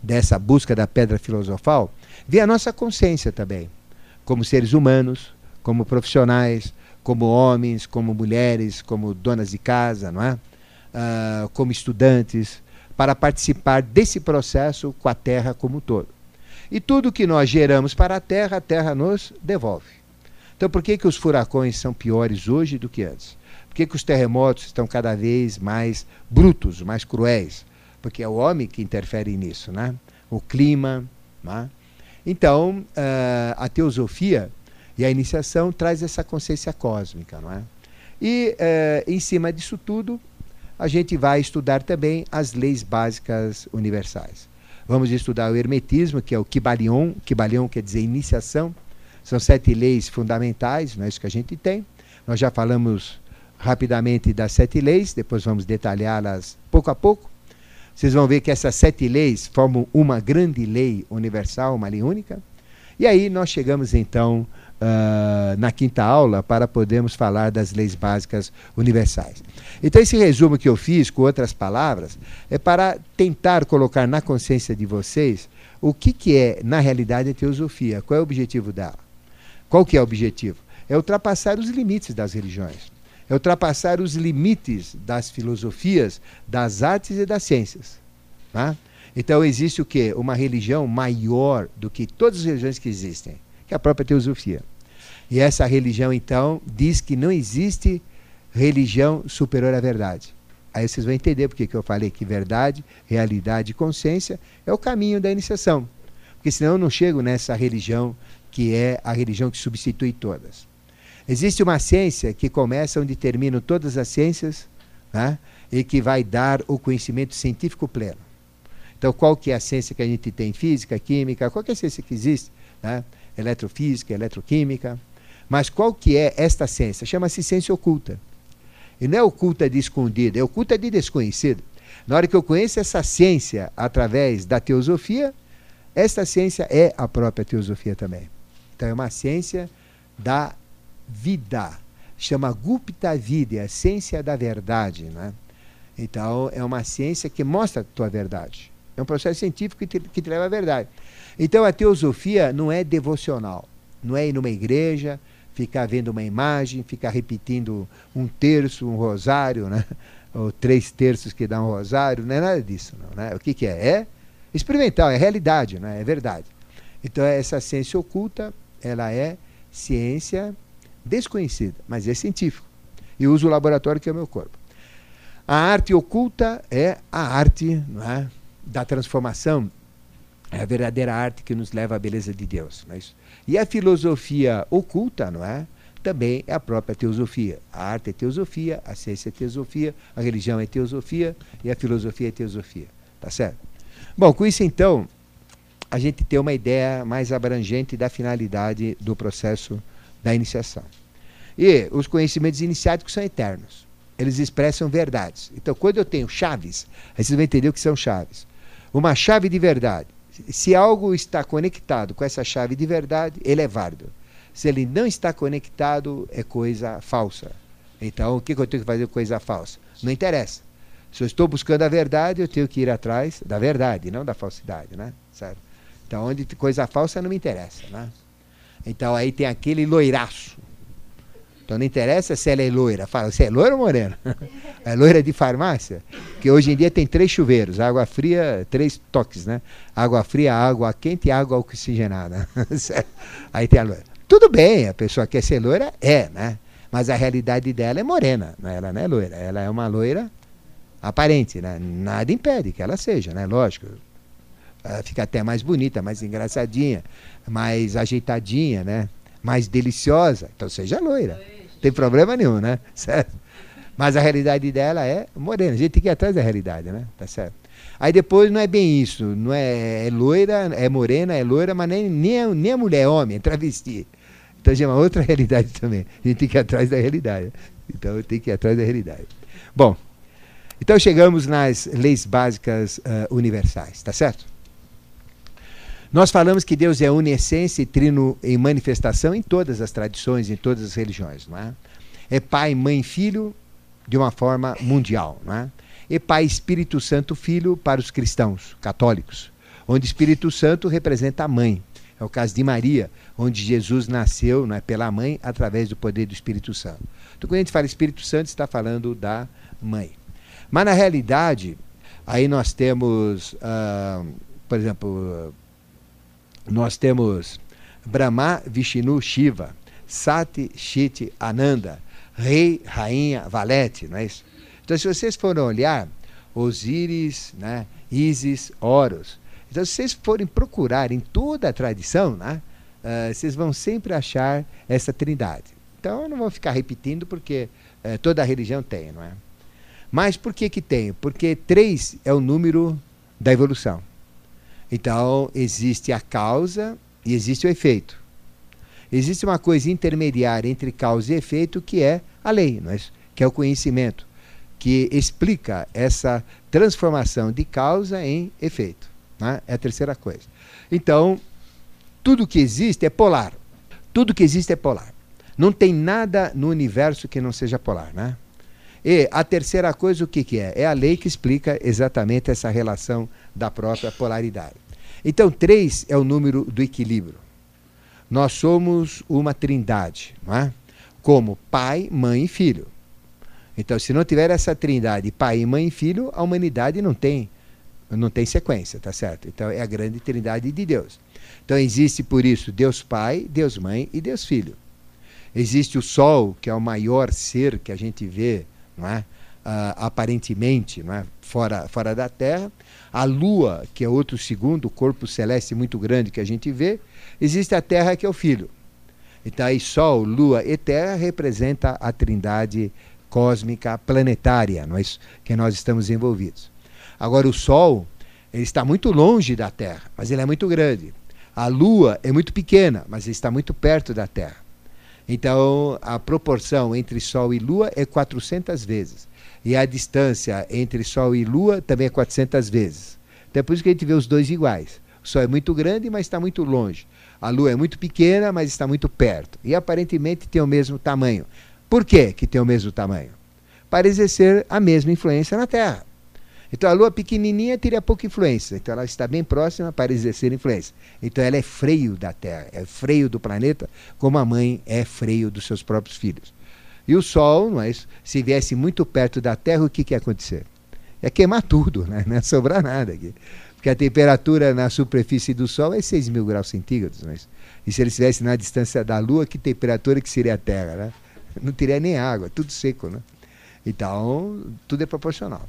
Speaker 1: dessa busca da pedra filosofal, vem a nossa consciência também, como seres humanos, como profissionais, como homens, como mulheres, como donas de casa, não é? uh, como estudantes, para participar desse processo com a Terra como um todo. E tudo que nós geramos para a Terra, a Terra nos devolve. Então, por que, que os furacões são piores hoje do que antes? Por que, que os terremotos estão cada vez mais brutos, mais cruéis? Porque é o homem que interfere nisso, né? o clima. Né? Então, uh, a teosofia e a iniciação traz essa consciência cósmica. Não é? E, uh, em cima disso tudo, a gente vai estudar também as leis básicas universais. Vamos estudar o Hermetismo, que é o Kybalion. Kybalion quer dizer iniciação. São sete leis fundamentais, não é isso que a gente tem. Nós já falamos rapidamente das sete leis, depois vamos detalhá-las pouco a pouco. Vocês vão ver que essas sete leis formam uma grande lei universal, uma lei única. E aí nós chegamos então uh, na quinta aula para podermos falar das leis básicas universais. Então, esse resumo que eu fiz, com outras palavras, é para tentar colocar na consciência de vocês o que, que é, na realidade, a teosofia, qual é o objetivo dela. Qual que é o objetivo? É ultrapassar os limites das religiões. É ultrapassar os limites das filosofias, das artes e das ciências. Tá? Então existe o quê? Uma religião maior do que todas as religiões que existem, que é a própria teosofia. E essa religião, então, diz que não existe religião superior à verdade. Aí vocês vão entender porque que eu falei que verdade, realidade e consciência é o caminho da iniciação. Porque senão eu não chego nessa religião que é a religião que substitui todas. Existe uma ciência que começa onde terminam todas as ciências, né? e que vai dar o conhecimento científico pleno. Então, qual que é a ciência que a gente tem? Física, química, qualquer ciência que existe, né? eletrofísica, eletroquímica. Mas qual que é esta ciência? Chama-se ciência oculta. E não é oculta de escondida, é oculta de desconhecido. Na hora que eu conheço essa ciência através da teosofia, esta ciência é a própria teosofia também. Então é uma ciência da vida. Chama Gupta Vidya, a ciência da verdade. Né? Então é uma ciência que mostra a tua verdade. É um processo científico que te, que te leva à verdade. Então a teosofia não é devocional. Não é ir numa igreja, ficar vendo uma imagem, ficar repetindo um terço, um rosário, né? ou três terços que dá um rosário, não é nada disso. Não, né? O que, que é? É experimental, é realidade, né? é verdade. Então essa ciência oculta, ela é ciência desconhecida, mas é científico. E usa o laboratório que é o meu corpo. A arte oculta é a arte é? da transformação, é a verdadeira arte que nos leva à beleza de Deus. É? E a filosofia oculta, não é? Também é a própria teosofia. A arte é teosofia, a ciência é teosofia, a religião é teosofia e a filosofia é teosofia. Tá certo? Bom, com isso então, a gente tem uma ideia mais abrangente da finalidade do processo da iniciação. E os conhecimentos iniciáticos são eternos. Eles expressam verdades. Então, quando eu tenho chaves, aí vocês vão entender o que são chaves. Uma chave de verdade se algo está conectado com essa chave de verdade, ele é válido. Se ele não está conectado, é coisa falsa. Então, o que, eu tenho que fazer com coisa falsa? Não interessa. Se eu estou buscando a verdade, eu tenho que ir atrás da verdade, não da falsidade, né? Certo? Então, onde coisa falsa não me interessa, né? Então, aí tem aquele loiraço, então não interessa se ela é loira. Fala, se é loira ou morena? É loira de farmácia? Que hoje em dia tem três chuveiros, água fria, três toques, né? Água fria, água quente e água oxigenada. Aí tem a loira. Tudo bem, a pessoa quer ser loira, é, né? Mas a realidade dela é morena, né? ela não é loira. Ela é uma loira aparente, né? Nada impede que ela seja, né? Lógico. Ela fica até mais bonita, mais engraçadinha, mais ajeitadinha, né? mais deliciosa, então seja loira. Não tem problema nenhum, né? Certo? Mas a realidade dela é morena. A gente tem que ir atrás da realidade, né? Tá certo? Aí depois não é bem isso. Não é, é loira, é morena, é loira, mas nem, nem, a, nem a mulher é homem, é travesti. Então já é uma outra realidade também. A gente tem que ir atrás da realidade. Então eu tenho que ir atrás da realidade. Bom, então chegamos nas leis básicas uh, universais, tá certo? Nós falamos que Deus é onisciência e trino em manifestação em todas as tradições, em todas as religiões. Não é? é Pai, Mãe Filho de uma forma mundial. Não é? E Pai, Espírito Santo, Filho para os cristãos católicos, onde Espírito Santo representa a mãe. É o caso de Maria, onde Jesus nasceu não é, pela mãe através do poder do Espírito Santo. Então, quando a gente fala Espírito Santo, está falando da mãe. Mas, na realidade, aí nós temos, uh, por exemplo, nós temos Brahma, Vishnu, Shiva, Sati, Shiti, Ananda, Rei, Rainha, Valete, não é isso? Então, se vocês forem olhar, Osíris, né, Isis, Horus, então, se vocês forem procurar em toda a tradição, né, uh, vocês vão sempre achar essa trindade. Então, eu não vou ficar repetindo porque uh, toda religião tem, não é? Mas por que que tem? Porque três é o número da evolução. Então, existe a causa e existe o efeito. Existe uma coisa intermediária entre causa e efeito que é a lei, é? que é o conhecimento, que explica essa transformação de causa em efeito. Né? É a terceira coisa. Então, tudo que existe é polar. Tudo que existe é polar. Não tem nada no universo que não seja polar. Né? E a terceira coisa, o que, que é? É a lei que explica exatamente essa relação da própria polaridade. Então, três é o número do equilíbrio. Nós somos uma trindade, não é? como pai, mãe e filho. Então, se não tiver essa trindade, pai, mãe e filho, a humanidade não tem, não tem sequência, tá certo? Então, é a grande trindade de Deus. Então, existe por isso Deus Pai, Deus Mãe e Deus Filho. Existe o Sol, que é o maior ser que a gente vê, não é? Uh, aparentemente, não é? fora, fora da Terra. A Lua, que é outro segundo corpo celeste muito grande que a gente vê. Existe a Terra, que é o Filho. Então aí Sol, Lua e Terra representa a trindade cósmica planetária não é que nós estamos envolvidos. Agora, o Sol ele está muito longe da Terra, mas ele é muito grande. A Lua é muito pequena, mas ele está muito perto da Terra. Então, a proporção entre Sol e Lua é 400 vezes. E a distância entre Sol e Lua também é 400 vezes. Então, é por isso que a gente vê os dois iguais. O Sol é muito grande, mas está muito longe. A Lua é muito pequena, mas está muito perto. E aparentemente tem o mesmo tamanho. Por que, que tem o mesmo tamanho? Para exercer a mesma influência na Terra. Então a Lua pequenininha teria pouca influência. Então ela está bem próxima para exercer influência. Então ela é freio da Terra, é freio do planeta, como a mãe é freio dos seus próprios filhos. E o Sol, não é isso? se viesse muito perto da Terra, o que, que ia acontecer? É queimar tudo, né? não ia sobrar nada aqui. Porque a temperatura na superfície do Sol é 6 mil graus centígrados. Não é? E se ele estivesse na distância da Lua, que temperatura que seria a Terra? Né? Não teria nem água, tudo seco. Né? Então, tudo é proporcional.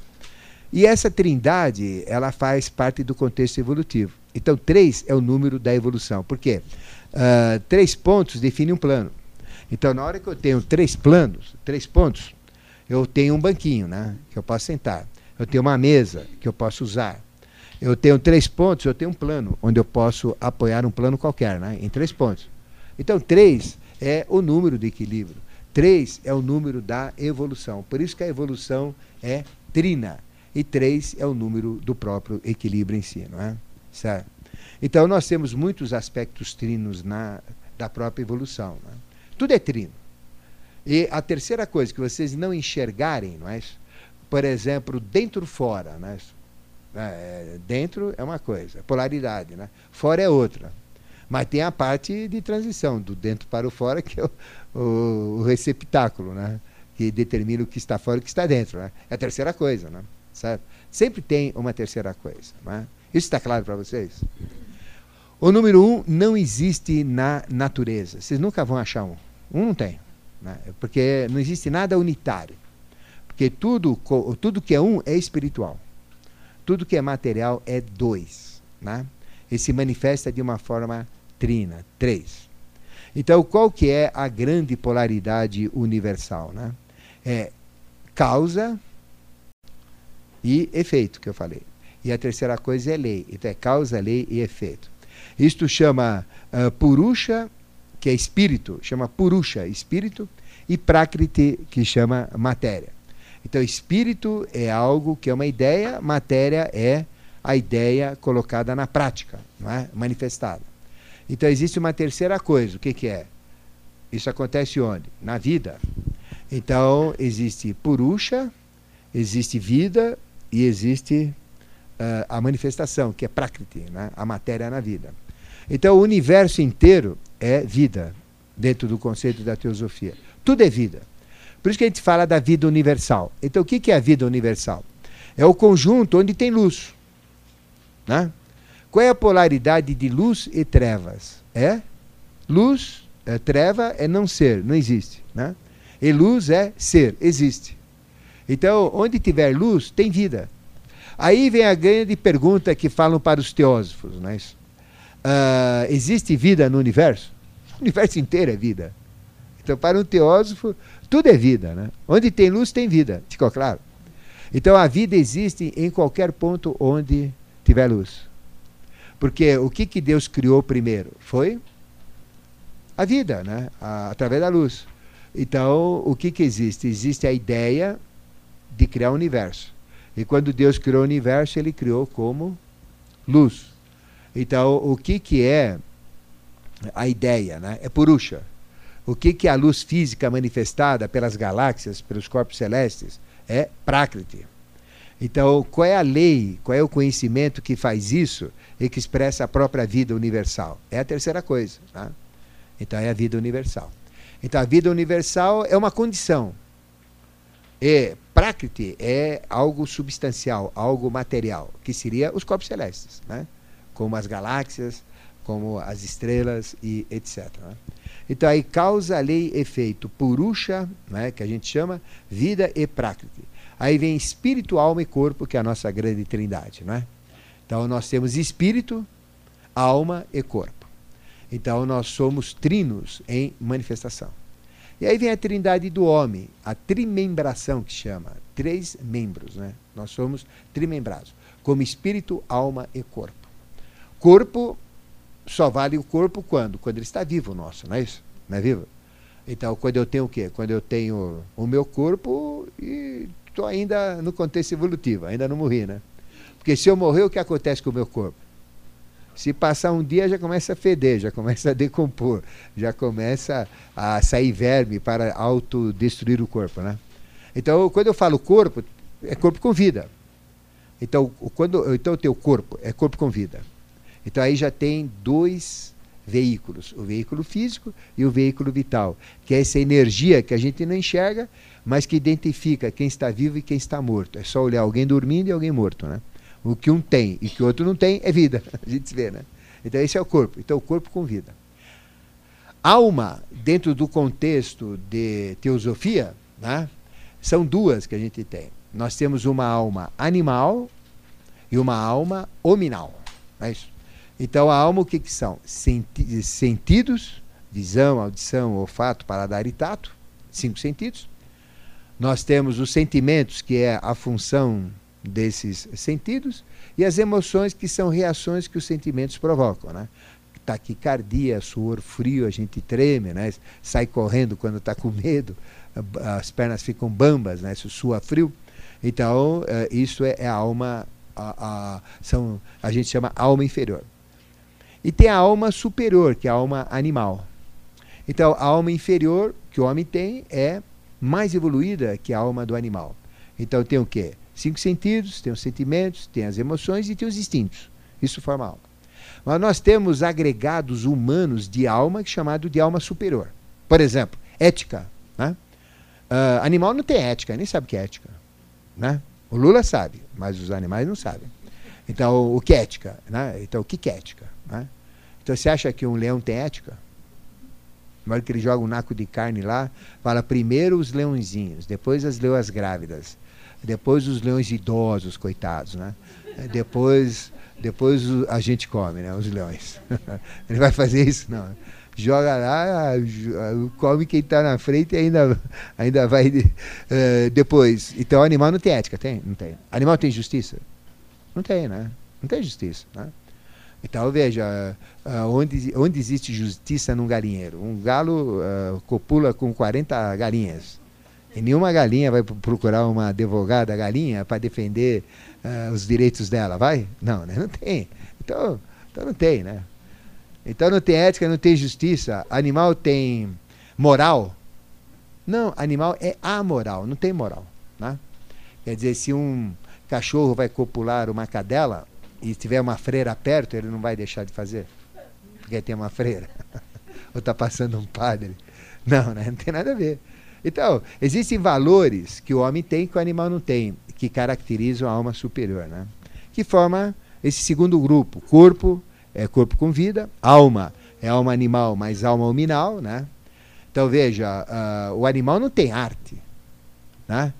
Speaker 1: E essa trindade, ela faz parte do contexto evolutivo. Então, três é o número da evolução. Por quê? Uh, três pontos definem um plano. Então, na hora que eu tenho três planos, três pontos, eu tenho um banquinho, né? Que eu posso sentar. Eu tenho uma mesa que eu posso usar. Eu tenho três pontos, eu tenho um plano, onde eu posso apoiar um plano qualquer, né? Em três pontos. Então, três é o número de equilíbrio. Três é o número da evolução. Por isso que a evolução é trina e 3 é o número do próprio equilíbrio em si, não é? Certo? Então nós temos muitos aspectos trinos na, da própria evolução. É? Tudo é trino. E a terceira coisa que vocês não enxergarem, não é? Por exemplo, dentro fora, não é? É, dentro é uma coisa, polaridade, né? fora é outra. Mas tem a parte de transição, do dentro para o fora, que é o, o, receptáculo, né? que determina o que está fora e o que está dentro. Né? É a terceira coisa. Né? Certo? Sempre tem uma terceira coisa. É? Isso está claro para vocês? O número um não existe na natureza. Vocês nunca vão achar um. Um não tem. Né? Porque não existe nada unitário. Porque tudo, tudo que é um é espiritual. Tudo que é material é dois. Né? E se manifesta de uma forma trina, três. Então, qual que é a grande polaridade universal? Né? É causa e efeito, que eu falei. E a terceira coisa é lei. Então é causa, lei e efeito. Isto chama uh, Purusha, que é espírito, chama Purusha, espírito, e Prakriti, que chama matéria. Então, espírito é algo que é uma ideia, matéria é a ideia colocada na prática, não é? manifestada. Então, existe uma terceira coisa. O que, que é? Isso acontece onde? Na vida. Então, existe Purusha, existe vida e existe uh, a manifestação, que é Prakriti, né? a matéria na vida. Então, o universo inteiro é vida, dentro do conceito da teosofia. Tudo é vida. Por isso que a gente fala da vida universal. Então, o que é a vida universal? É o conjunto onde tem luz. Né? Qual é a polaridade de luz e trevas? É luz, é, treva é não ser, não existe. Né? E luz é ser, existe. Então, onde tiver luz, tem vida. Aí vem a grande pergunta que falam para os teósofos. É isso? Uh, existe vida no universo? O universo inteiro é vida. Então, para um teósofo, tudo é vida. Né? Onde tem luz, tem vida. Ficou claro? Então, a vida existe em qualquer ponto onde tiver luz. Porque o que, que Deus criou primeiro? Foi a vida, né? A, através da luz. Então, o que, que existe? Existe a ideia de criar o universo. E quando Deus criou o universo, ele criou como luz. Então, o que, que é a ideia? Né? É Purusha. O que, que é a luz física manifestada pelas galáxias, pelos corpos celestes? É Prakriti. Então, qual é a lei, qual é o conhecimento que faz isso e que expressa a própria vida universal? É a terceira coisa. Tá? Então, é a vida universal. Então, a vida universal é uma condição. E Prakriti é algo substancial, algo material, que seria os corpos celestes, né? como as galáxias, como as estrelas e etc. Né? Então aí causa, lei, efeito, purusha, né? que a gente chama vida e prakriti. Aí vem espírito, alma e corpo, que é a nossa grande trindade. Né? Então nós temos espírito, alma e corpo. Então nós somos trinos em manifestação. E aí vem a trindade do homem, a trimembração que chama, três membros, né? Nós somos trimembrados, como espírito, alma e corpo. Corpo só vale o corpo quando? Quando ele está vivo, nosso, não é isso? Não é vivo? Então, quando eu tenho o quê? Quando eu tenho o meu corpo e estou ainda no contexto evolutivo, ainda não morri, né? Porque se eu morrer, o que acontece com o meu corpo? Se passar um dia, já começa a feder, já começa a decompor, já começa a sair verme para autodestruir o corpo, né? Então, quando eu falo corpo, é corpo com vida. Então, quando, então o teu corpo é corpo com vida. Então aí já tem dois veículos, o veículo físico e o veículo vital, que é essa energia que a gente não enxerga, mas que identifica quem está vivo e quem está morto. É só olhar alguém dormindo e alguém morto, né? O que um tem e que o outro não tem é vida. A gente vê, né? Então esse é o corpo. Então o corpo com vida. Alma, dentro do contexto de teosofia, né? são duas que a gente tem. Nós temos uma alma animal e uma alma hominal. É isso. Então a alma o que, que são? Senti sentidos, visão, audição, olfato, paladar e tato, cinco sentidos. Nós temos os sentimentos, que é a função desses sentidos, e as emoções, que são reações que os sentimentos provocam. Né? Taquicardia, suor frio, a gente treme, né? sai correndo quando está com medo, as pernas ficam bambas, né? sua frio. Então, eh, isso é, é, a alma, a, a, são, a gente chama alma inferior. E tem a alma superior, que é a alma animal. Então, a alma inferior que o homem tem é mais evoluída que a alma do animal. Então, tem o quê? Cinco sentidos, tem os sentimentos, tem as emoções e tem os instintos. Isso forma a alma. Mas nós temos agregados humanos de alma chamado de alma superior. Por exemplo, ética. Né? Uh, animal não tem ética, nem sabe o que é ética. Né? O Lula sabe, mas os animais não sabem. Então, o que é ética? Né? Então, o que é ética? Né? Então, você acha que um leão tem ética? Na hora que ele joga um naco de carne lá, fala primeiro os leõezinhos, depois as leoas grávidas, depois os leões idosos, coitados, né? Depois, depois a gente come, né? Os leões. ele vai fazer isso? Não. Joga lá, come quem está na frente e ainda, ainda vai uh, depois. Então, animal não tem ética, tem? Não tem. Animal tem justiça? Não tem, né? Não tem justiça, né? Então, veja, uh, onde, onde existe justiça num galinheiro? Um galo uh, copula com 40 galinhas. E nenhuma galinha vai procurar uma advogada galinha para defender uh, os direitos dela, vai? Não, né? não tem. Então, então não tem, né? Então não tem ética, não tem justiça. Animal tem moral? Não, animal é amoral, não tem moral. Né? Quer dizer, se um cachorro vai copular uma cadela, e tiver uma freira perto, ele não vai deixar de fazer? Porque tem uma freira. Ou está passando um padre. Não, né? não tem nada a ver. Então, existem valores que o homem tem que o animal não tem, que caracterizam a alma superior, né? Que forma esse segundo grupo. Corpo é corpo com vida, alma é alma animal, mas alma hominal, né? Então veja, uh, o animal não tem arte, né?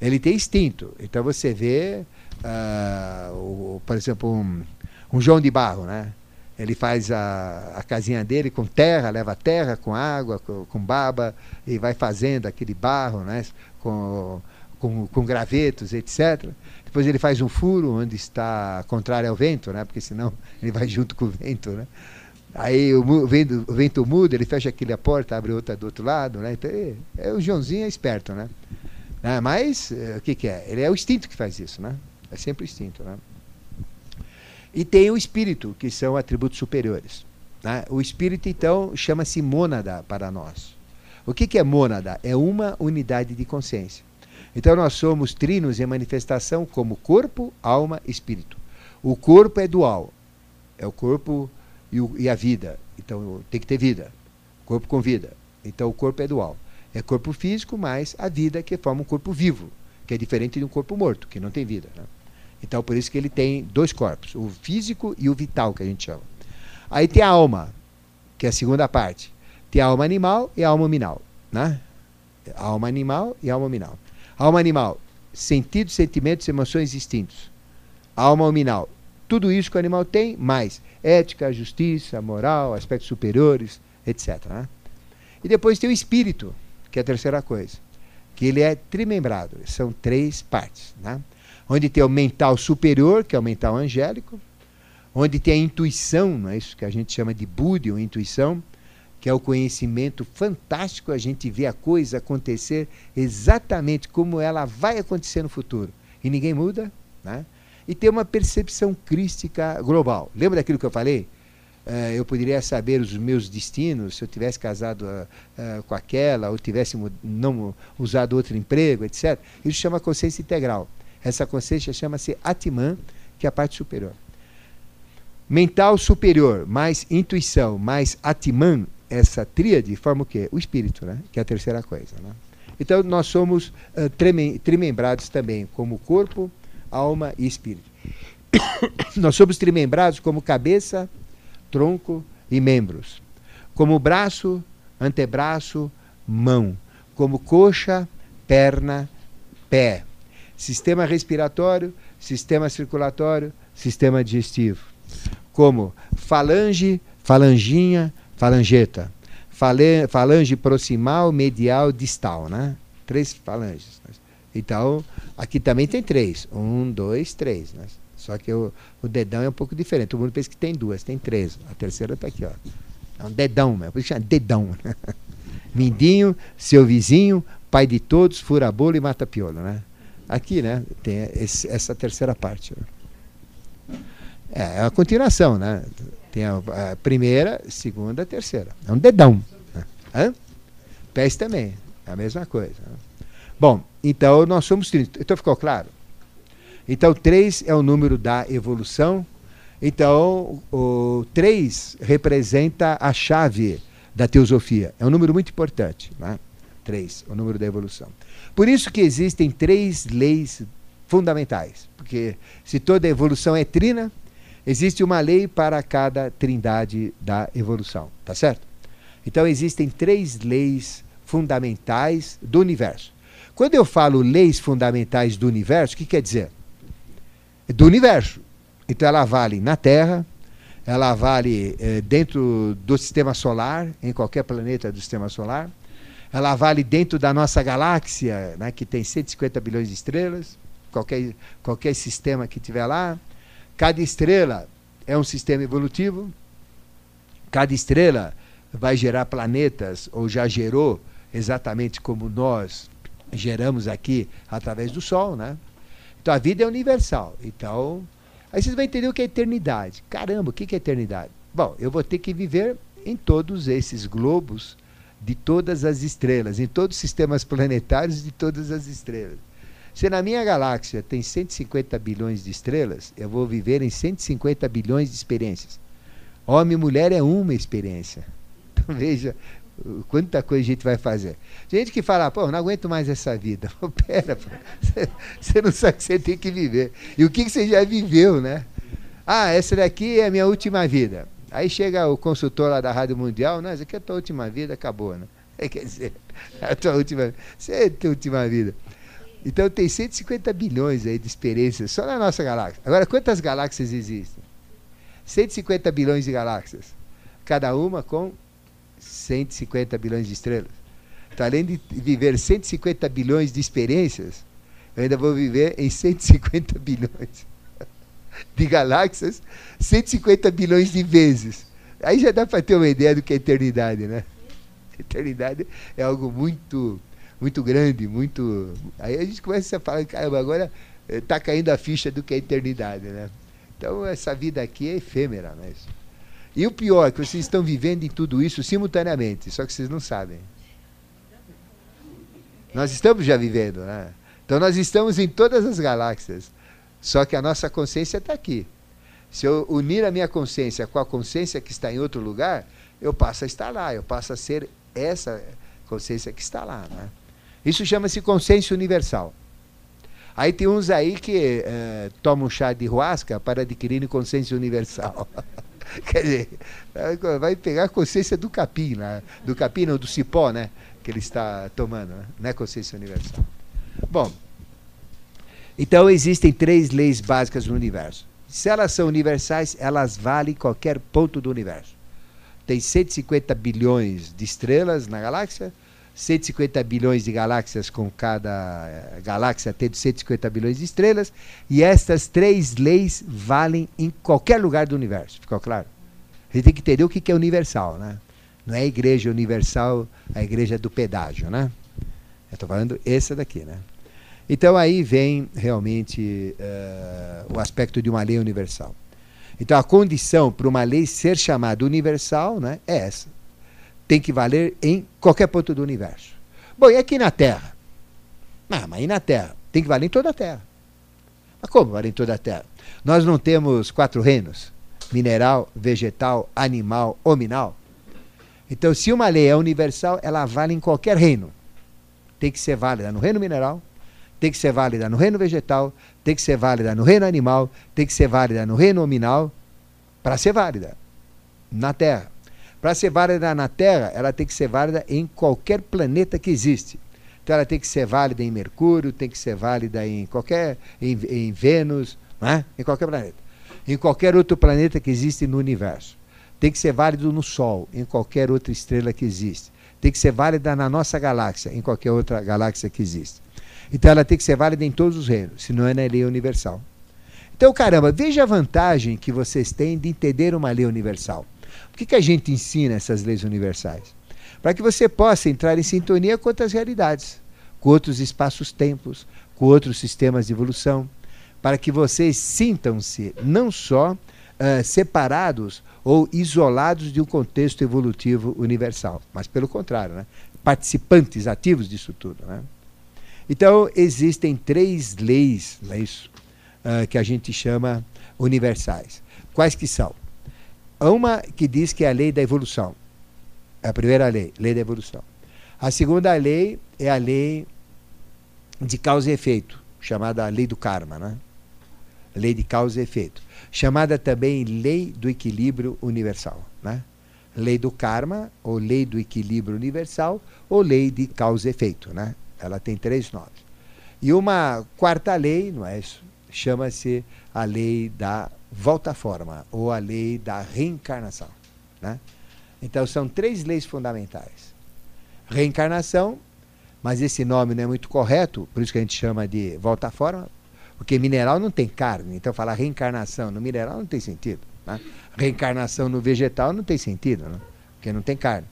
Speaker 1: Ele tem instinto. Então você vê uh, o, por exemplo, um, um João de Barro, né? Ele faz a, a casinha dele com terra, leva terra com água, com, com baba, e vai fazendo aquele barro, né? Com, com, com, gravetos, etc. Depois ele faz um furo onde está contrário ao vento, né? Porque senão ele vai junto com o vento, né? Aí o vento, o vento muda, ele fecha aquele a porta, abre outra do outro lado, né? Então, é, é o Joãozinho é esperto, né? né? Mas é, o que, que é? Ele é o instinto que faz isso, né? É sempre instinto, né? E tem o espírito, que são atributos superiores. Né? O espírito, então, chama-se mônada para nós. O que, que é mônada? É uma unidade de consciência. Então, nós somos trinos em manifestação como corpo, alma espírito. O corpo é dual. É o corpo e, o, e a vida. Então, tem que ter vida. Corpo com vida. Então, o corpo é dual. É corpo físico mais a vida que forma um corpo vivo, que é diferente de um corpo morto, que não tem vida. Né? Então, por isso que ele tem dois corpos, o físico e o vital, que a gente chama. Aí tem a alma, que é a segunda parte. Tem a alma animal e a alma minal. Né? A alma animal e a alma minal. alma animal, sentidos, sentimentos, emoções instintos. A alma minal, tudo isso que o animal tem, mais ética, justiça, moral, aspectos superiores, etc. Né? E depois tem o espírito. que é a terceira coisa. Que ele é trimembrado, são três partes. Né? Onde tem o mental superior, que é o mental angélico, onde tem a intuição, não é isso que a gente chama de Buddha, ou intuição, que é o conhecimento fantástico, a gente vê a coisa acontecer exatamente como ela vai acontecer no futuro. E ninguém muda, né? E tem uma percepção crística global. Lembra daquilo que eu falei? Uh, eu poderia saber os meus destinos se eu tivesse casado uh, uh, com aquela ou tivesse não usado outro emprego, etc. Isso chama consciência integral. Essa consciência chama-se Atman, que é a parte superior. Mental superior, mais intuição, mais Atman essa tríade forma o quê? O espírito, né? que é a terceira coisa. Né? Então, nós somos uh, trimembrados também, como corpo, alma e espírito. nós somos trimembrados como cabeça, tronco e membros. Como braço, antebraço, mão. Como coxa, perna, pé. Sistema respiratório, sistema circulatório, sistema digestivo. Como falange, falanginha, falangeta. Fale, falange proximal, medial, distal, né? Três falanges. Então, aqui também tem três. Um, dois, três. Né? Só que o, o dedão é um pouco diferente. Todo mundo pensa que tem duas, tem três. A terceira está aqui, ó. É um dedão, mesmo. por isso chama dedão. Mindinho, seu vizinho, pai de todos, fura bolo e mata piolo, né? Aqui, né, tem esse, essa terceira parte. Né? É, é a continuação, né? Tem a, a primeira, segunda, terceira. É um dedão. Né? Hã? Pés também, é a mesma coisa. Né? Bom, então nós somos 30. Então ficou claro? Então 3 é o número da evolução. Então o 3 representa a chave da teosofia. É um número muito importante. Né? 3, o número da evolução. Por isso que existem três leis fundamentais. Porque se toda evolução é trina, Existe uma lei para cada trindade da evolução, tá certo? Então existem três leis fundamentais do universo. Quando eu falo leis fundamentais do universo, o que quer dizer? Do universo. Então ela vale na Terra, ela vale eh, dentro do sistema solar, em qualquer planeta do sistema solar, ela vale dentro da nossa galáxia, né, que tem 150 bilhões de estrelas, qualquer, qualquer sistema que tiver lá, Cada estrela é um sistema evolutivo, cada estrela vai gerar planetas, ou já gerou, exatamente como nós geramos aqui através do Sol, né? Então a vida é universal. Então, aí vocês vão entender o que é eternidade. Caramba, o que é eternidade? Bom, eu vou ter que viver em todos esses globos de todas as estrelas, em todos os sistemas planetários de todas as estrelas. Se na minha galáxia tem 150 bilhões de estrelas, eu vou viver em 150 bilhões de experiências. Homem e mulher é uma experiência. Então veja quanta coisa a gente vai fazer. Gente que fala, pô, não aguento mais essa vida. Pô, pera, pô, você não sabe que você tem que viver. E o que, que você já viveu, né? Ah, essa daqui é a minha última vida. Aí chega o consultor lá da Rádio Mundial, não, essa aqui é a tua última vida, acabou, né? Quer dizer, é a tua última, você é a tua última vida. Então tem 150 bilhões aí de experiências só na nossa galáxia. Agora, quantas galáxias existem? 150 bilhões de galáxias. Cada uma com 150 bilhões de estrelas. Então, além de viver 150 bilhões de experiências, eu ainda vou viver em 150 bilhões de galáxias, 150 bilhões de vezes. Aí já dá para ter uma ideia do que é eternidade, né? Eternidade é algo muito muito grande, muito. Aí a gente começa a falar, caramba, agora está eh, caindo a ficha do que é eternidade, né? Então essa vida aqui é efêmera, né? E o pior é que vocês estão vivendo em tudo isso simultaneamente, só que vocês não sabem. Nós estamos já vivendo, né? Então nós estamos em todas as galáxias, só que a nossa consciência está aqui. Se eu unir a minha consciência com a consciência que está em outro lugar, eu passo a estar lá, eu passo a ser essa consciência que está lá, né? Isso chama-se consenso universal. Aí tem uns aí que eh, tomam chá de ruasca para adquirir consenso universal. Quer dizer, vai pegar a consciência do capim, né? do capim ou do cipó, né? Que ele está tomando, né? consciência universal. Bom, então existem três leis básicas no universo. Se elas são universais, elas valem qualquer ponto do universo. Tem 150 bilhões de estrelas na galáxia, 150 bilhões de galáxias, com cada eh, galáxia tendo 150 bilhões de estrelas, e estas três leis valem em qualquer lugar do universo. Ficou claro? A gente tem que entender o que é universal, né? Não é a igreja universal, a igreja do pedágio, né? Eu estou falando essa daqui, né? Então aí vem realmente uh, o aspecto de uma lei universal. Então a condição para uma lei ser chamada universal né, é essa tem que valer em qualquer ponto do universo. Bom, e aqui na Terra? Ah, mas aí na Terra? Tem que valer em toda a Terra. Mas como valer em toda a Terra? Nós não temos quatro reinos: mineral, vegetal, animal, hominal. Então, se uma lei é universal, ela vale em qualquer reino. Tem que ser válida no reino mineral, tem que ser válida no reino vegetal, tem que ser válida no reino animal, tem que ser válida no reino hominal, para ser válida na Terra. Para ser válida na Terra, ela tem que ser válida em qualquer planeta que existe. Então ela tem que ser válida em Mercúrio, tem que ser válida em qualquer em, em Vênus, né? em qualquer planeta. Em qualquer outro planeta que existe no universo. Tem que ser válido no Sol, em qualquer outra estrela que existe. Tem que ser válida na nossa galáxia, em qualquer outra galáxia que existe. Então ela tem que ser válida em todos os reinos, senão é na lei universal. Então, caramba, veja a vantagem que vocês têm de entender uma lei universal. Por que, que a gente ensina essas leis universais? Para que você possa entrar em sintonia com outras realidades, com outros espaços-tempos, com outros sistemas de evolução, para que vocês sintam-se não só uh, separados ou isolados de um contexto evolutivo universal, mas pelo contrário, né? participantes ativos disso tudo. Né? Então, existem três leis, não é isso, uh, que a gente chama universais. Quais que são? uma que diz que é a lei da evolução. É a primeira lei, lei da evolução. A segunda lei é a lei de causa e efeito, chamada lei do karma, né? Lei de causa e efeito. Chamada também lei do equilíbrio universal, né? Lei do karma, ou lei do equilíbrio universal, ou lei de causa e efeito, né? Ela tem três nomes. E uma quarta lei, não é isso? Chama-se a lei da volta à forma, ou a lei da reencarnação. Né? Então são três leis fundamentais. Reencarnação, mas esse nome não é muito correto, por isso que a gente chama de volta à forma, porque mineral não tem carne, então falar reencarnação no mineral não tem sentido. Né? Reencarnação no vegetal não tem sentido, né? porque não tem carne.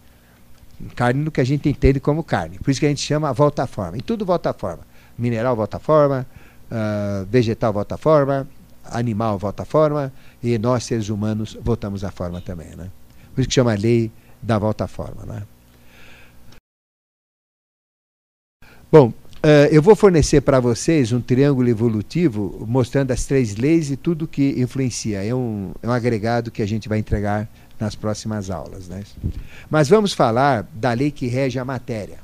Speaker 1: Carne no que a gente entende como carne. Por isso que a gente chama volta à forma. E tudo volta à forma. Mineral volta à forma, uh, vegetal volta à forma, animal volta à forma e nós, seres humanos, voltamos à forma também. Né? Por isso que chama lei da volta à forma. Né? Bom, uh, eu vou fornecer para vocês um triângulo evolutivo mostrando as três leis e tudo que influencia. É um, é um agregado que a gente vai entregar nas próximas aulas. Né? Mas vamos falar da lei que rege a matéria.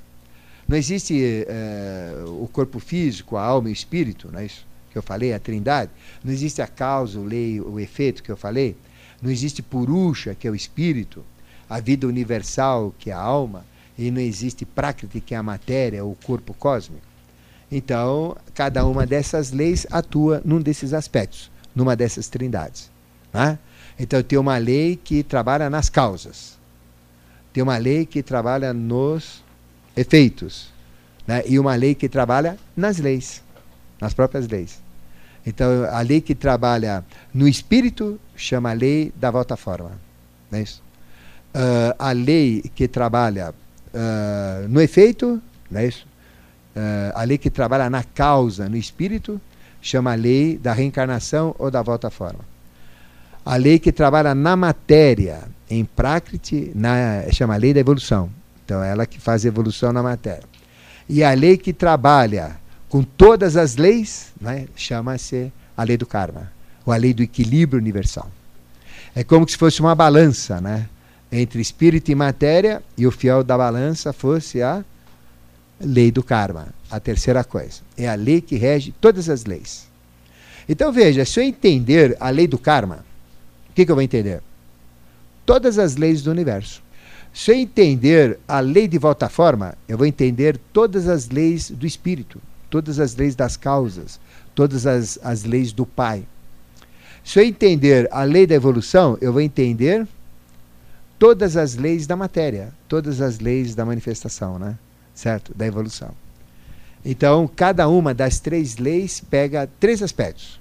Speaker 1: Não existe uh, o corpo físico, a alma e o espírito, não é isso? que eu falei, a trindade, não existe a causa, o lei, o efeito que eu falei, não existe Purusha, que é o espírito, a vida universal, que é a alma, e não existe Prakriti, que é a matéria, o corpo cósmico. Então, cada uma dessas leis atua num desses aspectos, numa dessas trindades. Né? Então, tem uma lei que trabalha nas causas, tem uma lei que trabalha nos efeitos, né? e uma lei que trabalha nas leis, nas próprias leis. Então, a lei que trabalha no espírito chama lei da volta forma. Não é isso? Uh, a lei que trabalha uh, no efeito, não é isso? Uh, a lei que trabalha na causa, no espírito, chama lei da reencarnação ou da volta forma. A lei que trabalha na matéria, em Prakriti, na, chama lei da evolução. Então, é ela que faz evolução na matéria. E a lei que trabalha com todas as leis, né, chama-se a lei do karma, ou a lei do equilíbrio universal. É como se fosse uma balança, né, entre espírito e matéria, e o fiel da balança fosse a lei do karma, a terceira coisa. É a lei que rege todas as leis. Então veja, se eu entender a lei do karma, que, que eu vou entender? Todas as leis do universo. Se eu entender a lei de volta à forma, eu vou entender todas as leis do espírito todas as leis das causas, todas as, as leis do Pai. Se eu entender a lei da evolução, eu vou entender todas as leis da matéria, todas as leis da manifestação, né? certo? Da evolução. Então, cada uma das três leis pega três aspectos.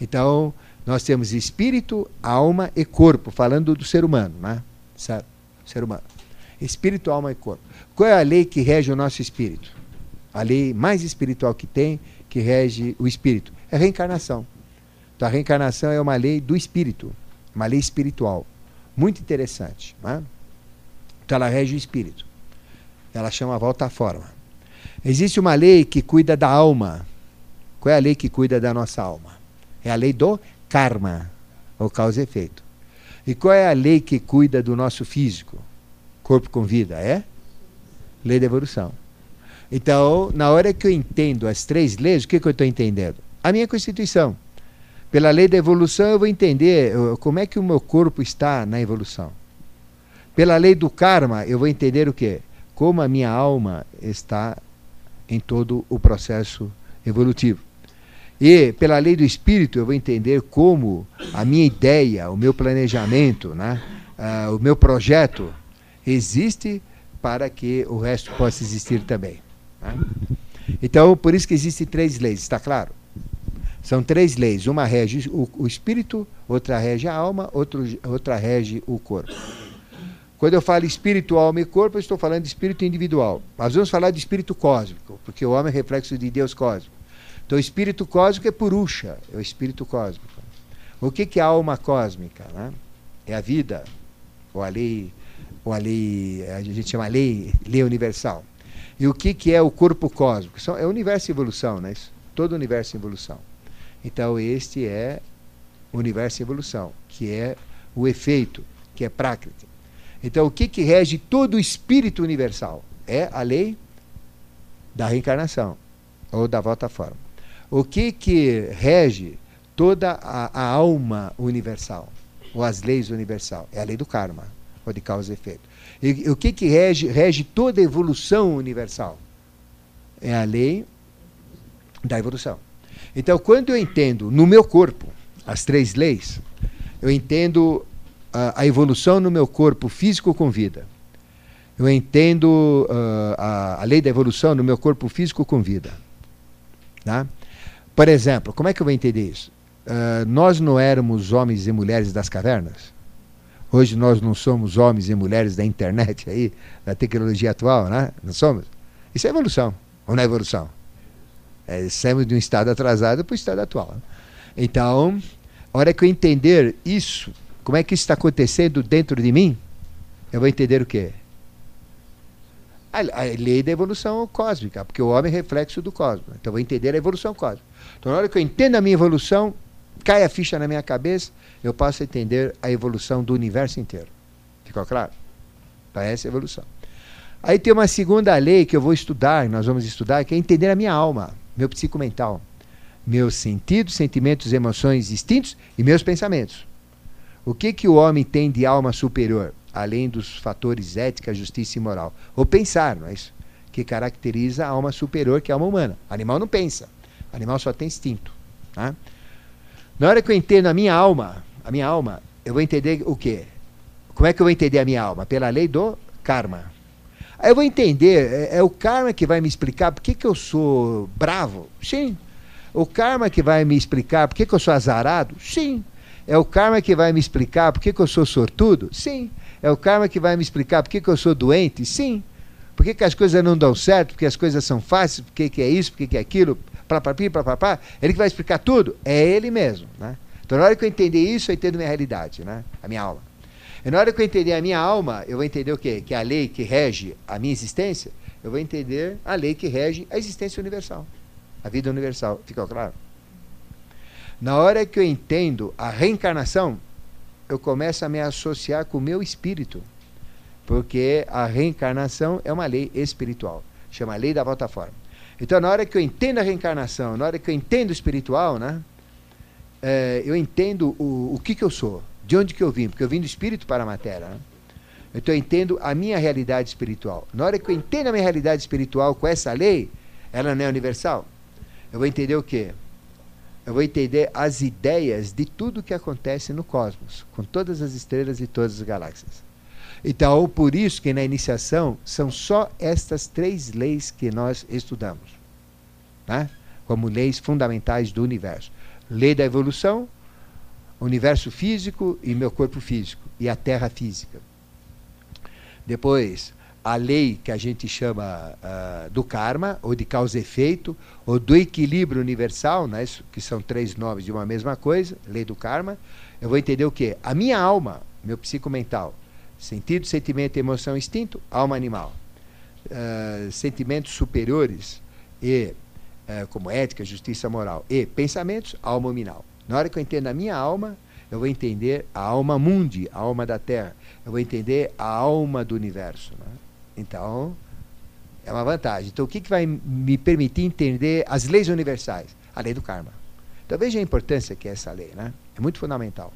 Speaker 1: Então, nós temos espírito, alma e corpo, falando do ser humano, né? Certo? Ser humano. Espírito, alma e corpo. Qual é a lei que rege o nosso espírito? A lei mais espiritual que tem, que rege o espírito, é a reencarnação. Então, a reencarnação é uma lei do espírito, uma lei espiritual. Muito interessante. Né? Então, ela rege o espírito. Ela chama a volta à forma. Existe uma lei que cuida da alma. Qual é a lei que cuida da nossa alma? É a lei do karma, ou causa e efeito. E qual é a lei que cuida do nosso físico? Corpo com vida, é? Lei da evolução. Então, na hora que eu entendo as três leis, o que, que eu estou entendendo? A minha Constituição. Pela lei da evolução, eu vou entender como é que o meu corpo está na evolução. Pela lei do karma, eu vou entender o quê? Como a minha alma está em todo o processo evolutivo. E pela lei do espírito eu vou entender como a minha ideia, o meu planejamento, né, uh, o meu projeto existe para que o resto possa existir também. Né? Então, por isso que existem três leis, está claro? São três leis. Uma rege o, o espírito, outra rege a alma, outro, outra rege o corpo. Quando eu falo espírito, alma e corpo, eu estou falando de espírito individual. Mas vamos falar de espírito cósmico, porque o homem é reflexo de Deus cósmico. Então, o espírito cósmico é Purusha, é o espírito cósmico. O que, que é a alma cósmica? Né? É a vida, ou a lei, ou a lei, a gente chama lei, lei universal. E o que, que é o corpo cósmico? É o universo em evolução, né? todo o universo em evolução. Então, este é o universo em evolução, que é o efeito, que é prática. Então, o que, que rege todo o espírito universal? É a lei da reencarnação, ou da volta à forma. O que, que rege toda a, a alma universal, ou as leis universal? É a lei do karma, ou de causa e efeito. E o que, que rege, rege toda a evolução universal? É a lei da evolução. Então, quando eu entendo no meu corpo as três leis, eu entendo a, a evolução no meu corpo físico com vida. Eu entendo uh, a, a, lei da evolução no meu corpo físico com vida. Tá? Por exemplo, como é que eu vou entender isso? Uh, nós não éramos homens e mulheres das cavernas? Hoje nós não somos homens e mulheres da internet aí, da tecnologia atual, né? Não somos? Isso é evolução, ou não é evolução? É, saímos de um estado atrasado para o estado atual. Então, a hora que eu entender isso, como é que isso está acontecendo dentro de mim? Eu vou entender o quê? A, a lei da evolução cósmica, porque o homem é reflexo do cosmos. Então eu vou entender a evolução cósmica. Na hora que eu entendo a minha evolução, cai a ficha na minha cabeça, eu posso entender a evolução do universo inteiro. Ficou claro? Para essa evolução. Aí tem uma segunda lei que eu vou estudar, nós vamos estudar, que é entender a minha alma, meu psicomental, meus sentidos, sentimentos, emoções instintos e meus pensamentos. O que, que o homem tem de alma superior, além dos fatores ética, justiça e moral? O pensar, não é isso? Que caracteriza a alma superior, que é a alma humana. O animal não pensa. O animal só tem instinto. Tá? Na hora que eu entendo a minha alma, a minha alma, eu vou entender o quê? Como é que eu vou entender a minha alma? Pela lei do karma. Aí eu vou entender, é, é o karma que vai me explicar por que, que eu sou bravo? Sim. O karma que vai me explicar por que, que eu sou azarado? Sim. É o karma que vai me explicar por que, que eu sou sortudo? Sim. É o karma que vai me explicar por que, que eu sou doente? Sim. Por que, que as coisas não dão certo? Porque as coisas são fáceis? Por que, que é isso? Por que, que é aquilo? Pra, pra. Ele que vai explicar tudo? É ele mesmo. Né? Então, na hora que eu entender isso, eu entendo minha realidade, né? a minha alma. E na hora que eu entender a minha alma, eu vou entender o quê? Que a lei que rege a minha existência, eu vou entender a lei que rege a existência universal, a vida universal. Ficou claro? Na hora que eu entendo a reencarnação, eu começo a me associar com o meu espírito. Porque a reencarnação é uma lei espiritual. Chama lei da volta forma. Então, na hora que eu entendo a reencarnação, na hora que eu entendo o espiritual, né, é, eu entendo o, o que, que eu sou, de onde que eu vim, porque eu vim do espírito para a matéria. Né? Então, eu entendo a minha realidade espiritual. Na hora que eu entendo a minha realidade espiritual com essa lei, ela não é universal. Eu vou entender o quê? eu vou entender as ideias de tudo que acontece no cosmos, com todas as estrelas e todas as galáxias. Então, por isso que na iniciação são só estas três leis que nós estudamos, né? como leis fundamentais do universo: lei da evolução, universo físico e meu corpo físico, e a terra física. Depois, a lei que a gente chama uh, do karma, ou de causa e efeito, ou do equilíbrio universal, né, que são três nomes de uma mesma coisa, lei do karma. Eu vou entender o quê? A minha alma, meu psicomental, Sentido, sentimento, emoção, instinto, alma animal. Uh, sentimentos superiores e uh, como ética, justiça moral e pensamentos, alma nominal. Na hora que eu entendo a minha alma, eu vou entender a alma mundi, a alma da terra. Eu vou entender a alma do universo. Né? Então, é uma vantagem. Então, o que, que vai me permitir entender as leis universais? A lei do karma. Então, veja a importância que é essa lei. Né? É muito fundamental.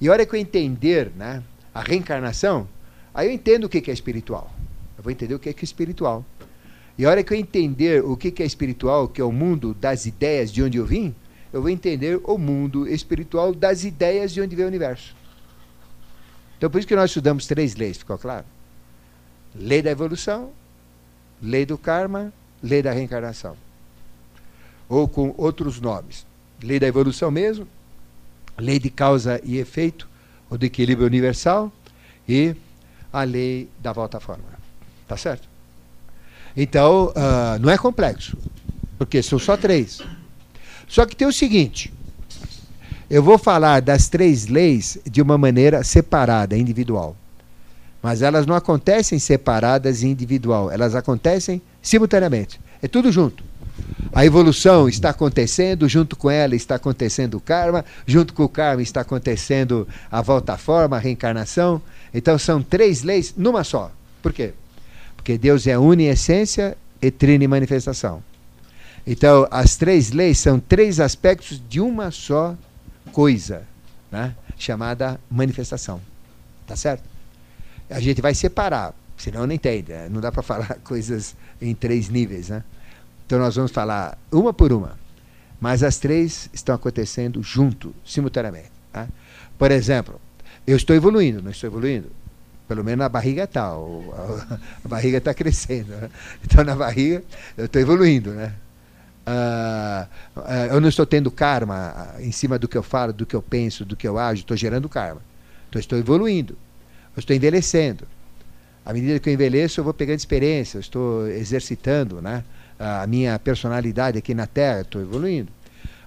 Speaker 1: E a hora que eu entender né, a reencarnação, aí eu entendo o que é espiritual. Eu vou entender o que é espiritual. E a hora que eu entender o que é espiritual, que é o mundo das ideias de onde eu vim, eu vou entender o mundo espiritual das ideias de onde vem o universo. Então, por isso que nós estudamos três leis, ficou claro? Lei da evolução, lei do karma, lei da reencarnação. Ou com outros nomes. Lei da evolução mesmo, lei de causa e efeito, o do equilíbrio universal e a lei da volta à forma. Tá certo? Então, uh, não é complexo, porque são só três. Só que tem o seguinte: eu vou falar das três leis de uma maneira separada, individual. Mas elas não acontecem separadas e individual, elas acontecem simultaneamente. É tudo junto. A evolução está acontecendo, junto com ela está acontecendo o karma, junto com o karma está acontecendo a volta à forma, a reencarnação. Então são três leis numa só. Por quê? Porque Deus é essência e trina manifestação. Então, as três leis são três aspectos de uma só coisa, né? chamada manifestação. Tá certo? A gente vai separar, senão não entende. Né? Não dá para falar coisas em três níveis. Né? Então nós vamos falar uma por uma, mas as três estão acontecendo junto, simultaneamente. Tá? Por exemplo, eu estou evoluindo, não estou evoluindo? Pelo menos a barriga está, a, barriga está crescendo. Né? Então na barriga eu estou evoluindo, né? Uh, uh, eu não estou tendo karma em cima do que eu falo, do que eu penso, do que eu ajo, estou gerando karma. Então estou evoluindo, eu estou envelhecendo. À medida que eu envelheço, eu vou pegando experiência, eu estou exercitando, né? A minha personalidade aqui na Terra, estou evoluindo.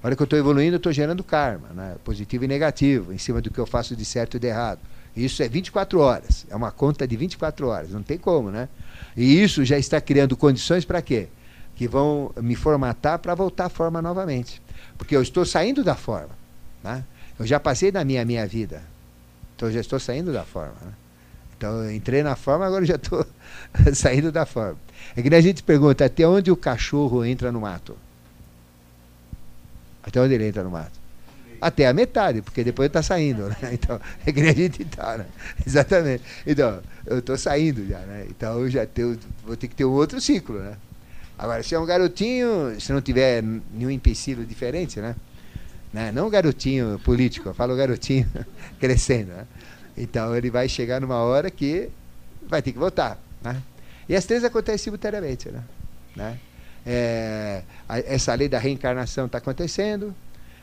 Speaker 1: A hora que eu estou evoluindo, eu estou gerando karma, né? positivo e negativo, em cima do que eu faço de certo e de errado. Isso é 24 horas, é uma conta de 24 horas, não tem como, né? E isso já está criando condições para quê? Que vão me formatar para voltar à forma novamente. Porque eu estou saindo da forma. Né? Eu já passei da minha, minha vida. Então eu já estou saindo da forma. Né? Então entrei na forma, agora já estou saindo da forma. É que a gente pergunta até onde o cachorro entra no mato. Até onde ele entra no mato? Até a metade, porque depois está saindo, né? Então, é que a gente está, né? Exatamente. Então, eu estou saindo já, né? Então eu já tenho, vou ter que ter um outro ciclo, né? Agora, se é um garotinho, se não tiver nenhum empecilho diferente, né? né? Não garotinho político, eu falo garotinho crescendo, né? Então ele vai chegar numa hora que vai ter que voltar, né? E as três acontecem simultaneamente. Né? né? É, a, essa lei da reencarnação está acontecendo,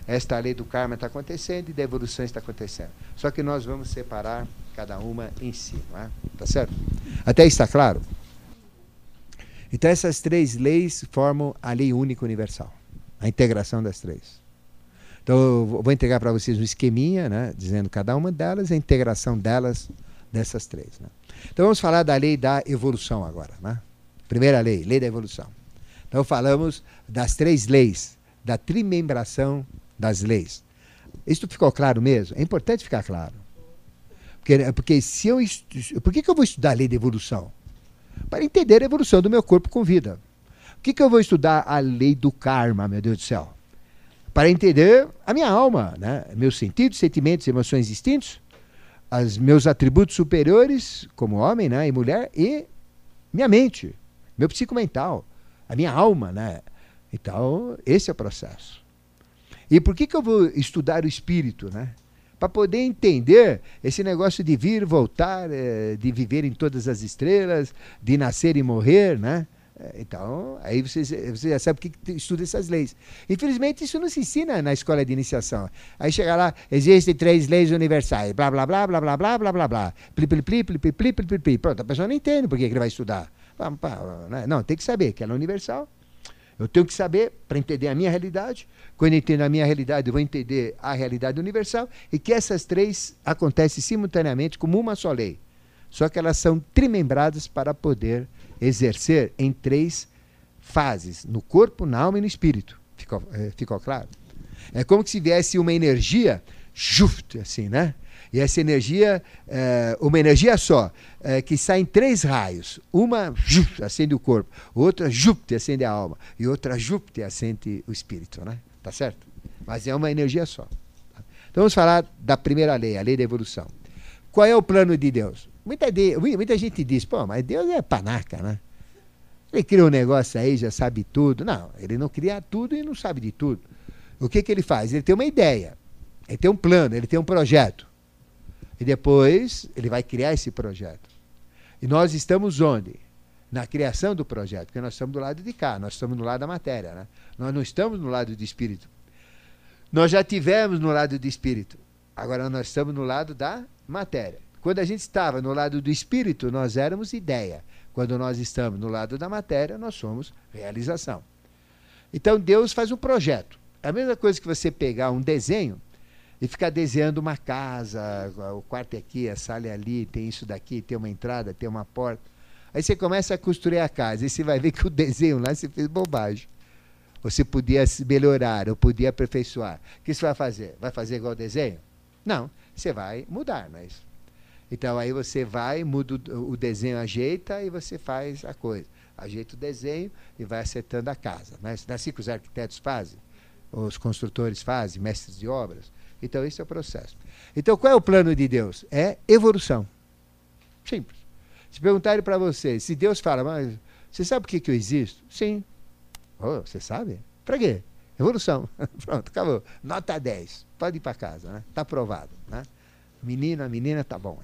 Speaker 1: esta lei do karma está acontecendo e da evolução está acontecendo. Só que nós vamos separar cada uma em si. Não é? Tá certo? Até está claro? Então essas três leis formam a lei única universal. A integração das três. Então eu vou entregar para vocês um esqueminha, né, dizendo cada uma delas, a integração delas, dessas três. Né? Então vamos falar da lei da evolução agora. Né? Primeira lei, lei da evolução. Então falamos das três leis, da trimembração das leis. Isso ficou claro mesmo? É importante ficar claro. Porque, porque se eu por que, que eu vou estudar a lei da evolução? Para entender a evolução do meu corpo com vida. Por que, que eu vou estudar a lei do karma, meu Deus do céu? Para entender a minha alma, né? meus sentidos, sentimentos, emoções distintos os meus atributos superiores como homem né, e mulher e minha mente, meu psicomental, a minha alma. Né? Então, esse é o processo. E por que, que eu vou estudar o espírito? Né? para poder entender esse negócio de vir, voltar, é, de viver em todas as estrelas, de nascer e morrer, né? É, então, aí você, você já sabe o que estuda essas leis. Infelizmente, isso não se ensina na escola de iniciação. Aí chega lá, existem três leis universais, blá, blá, blá, blá, blá, blá, blá, blá, blá. Pli, pli, pli, pli, pli, pli, pli, pli. Pronto, a pessoa não entende por que ele vai estudar. Né? Não, tem que saber que ela é universal. Eu tenho que saber para entender a minha realidade. Quando eu entendo a minha realidade, eu vou entender a realidade universal e que essas três acontecem simultaneamente como uma só lei. Só que elas são trimembradas para poder exercer em três fases: no corpo, na alma e no espírito. Ficou, é, ficou claro? É como se viesse uma energia, juft, assim, né? E essa energia, é, uma energia só, é, que sai em três raios. Uma jupt, acende o corpo, outra jupt, acende a alma, e outra jupt, acende o espírito, né? Tá certo? Mas é uma energia só. Tá? Então vamos falar da primeira lei, a lei da evolução. Qual é o plano de Deus? Muita, de, muita gente diz, pô, mas Deus é panaca, né? Ele cria um negócio aí, já sabe tudo. Não, ele não cria tudo e não sabe de tudo. O que, que ele faz? Ele tem uma ideia, ele tem um plano, ele tem um projeto. E depois ele vai criar esse projeto. E nós estamos onde? Na criação do projeto, porque nós estamos do lado de cá, nós estamos no lado da matéria. Né? Nós não estamos no lado do espírito. Nós já tivemos no lado do espírito, agora nós estamos no lado da matéria. Quando a gente estava no lado do espírito, nós éramos ideia. Quando nós estamos no lado da matéria, nós somos realização. Então Deus faz um projeto. É a mesma coisa que você pegar um desenho e ficar desenhando uma casa, o quarto é aqui, a sala é ali, tem isso daqui, tem uma entrada, tem uma porta. Aí você começa a construir a casa e você vai ver que o desenho lá você fez bobagem. Você podia melhorar, ou podia aperfeiçoar. O que você vai fazer? Vai fazer igual o desenho? Não, você vai mudar, não é isso? Então aí você vai, muda o desenho, ajeita e você faz a coisa. Ajeita o desenho e vai acertando a casa. Não é assim que os arquitetos fazem? Os construtores fazem, mestres de obras. Então esse é o processo. Então qual é o plano de Deus? É evolução. Simples. Se perguntarem para você, se Deus fala, mas você sabe por que, que eu existo? Sim. Oh, você sabe? Para quê? Evolução. Pronto, acabou. Nota 10. Pode ir para casa, né? Está aprovado. Né? Menino, a menina, tá bom.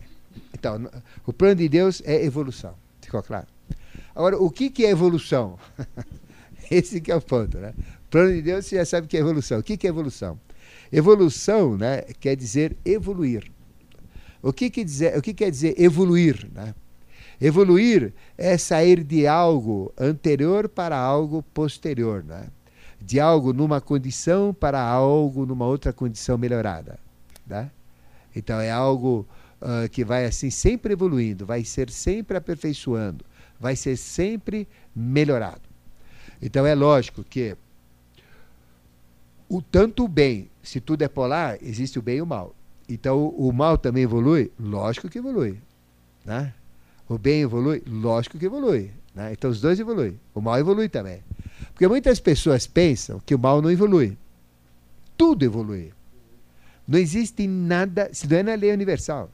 Speaker 1: Então, o plano de Deus é evolução. Ficou claro? Agora, o que, que é evolução? Esse que é o ponto, né? Plano de Deus você já sabe que é evolução. O que, que é evolução? Evolução né, quer dizer evoluir. O que, que, dizer, o que quer dizer evoluir? Né? Evoluir é sair de algo anterior para algo posterior. Né? De algo numa condição para algo numa outra condição melhorada. Né? Então é algo uh, que vai assim sempre evoluindo, vai ser sempre aperfeiçoando, vai ser sempre melhorado. Então é lógico que o tanto o bem, se tudo é polar, existe o bem e o mal. Então o, o mal também evolui? Lógico que evolui. Né? O bem evolui? Lógico que evolui. Né? Então os dois evoluem. O mal evolui também. Porque muitas pessoas pensam que o mal não evolui. Tudo evolui. Não existe nada, se não é na lei universal.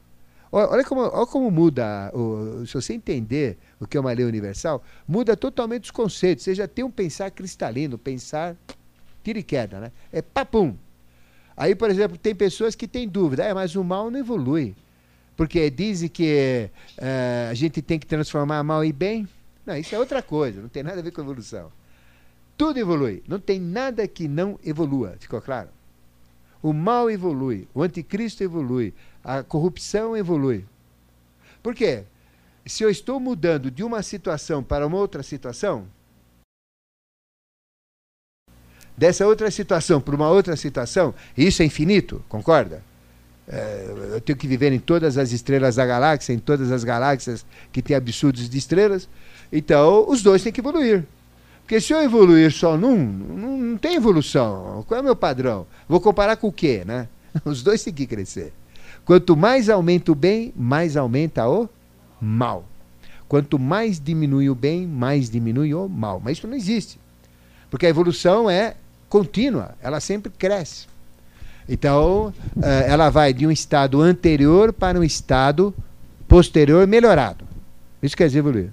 Speaker 1: Olha como, olha como muda, o, se você entender o que é uma lei universal, muda totalmente os conceitos. Você já tem um pensar cristalino, pensar tira e queda, né? É papum. Aí, por exemplo, tem pessoas que têm dúvida, é, mas o mal não evolui. Porque dizem que é, a gente tem que transformar mal em bem. Não, isso é outra coisa, não tem nada a ver com evolução. Tudo evolui, não tem nada que não evolua, ficou claro? O mal evolui, o anticristo evolui, a corrupção evolui. Por quê? Se eu estou mudando de uma situação para uma outra situação, dessa outra situação para uma outra situação, isso é infinito, concorda? É, eu tenho que viver em todas as estrelas da galáxia, em todas as galáxias que têm absurdos de estrelas. Então, os dois têm que evoluir. Porque se eu evoluir só num, não, não tem evolução. Qual é o meu padrão? Vou comparar com o quê, né? Os dois têm que crescer. Quanto mais aumenta o bem, mais aumenta o mal. Quanto mais diminui o bem, mais diminui o mal. Mas isso não existe. Porque a evolução é contínua, ela sempre cresce. Então, eh, ela vai de um estado anterior para um estado posterior melhorado. Isso quer dizer evoluir.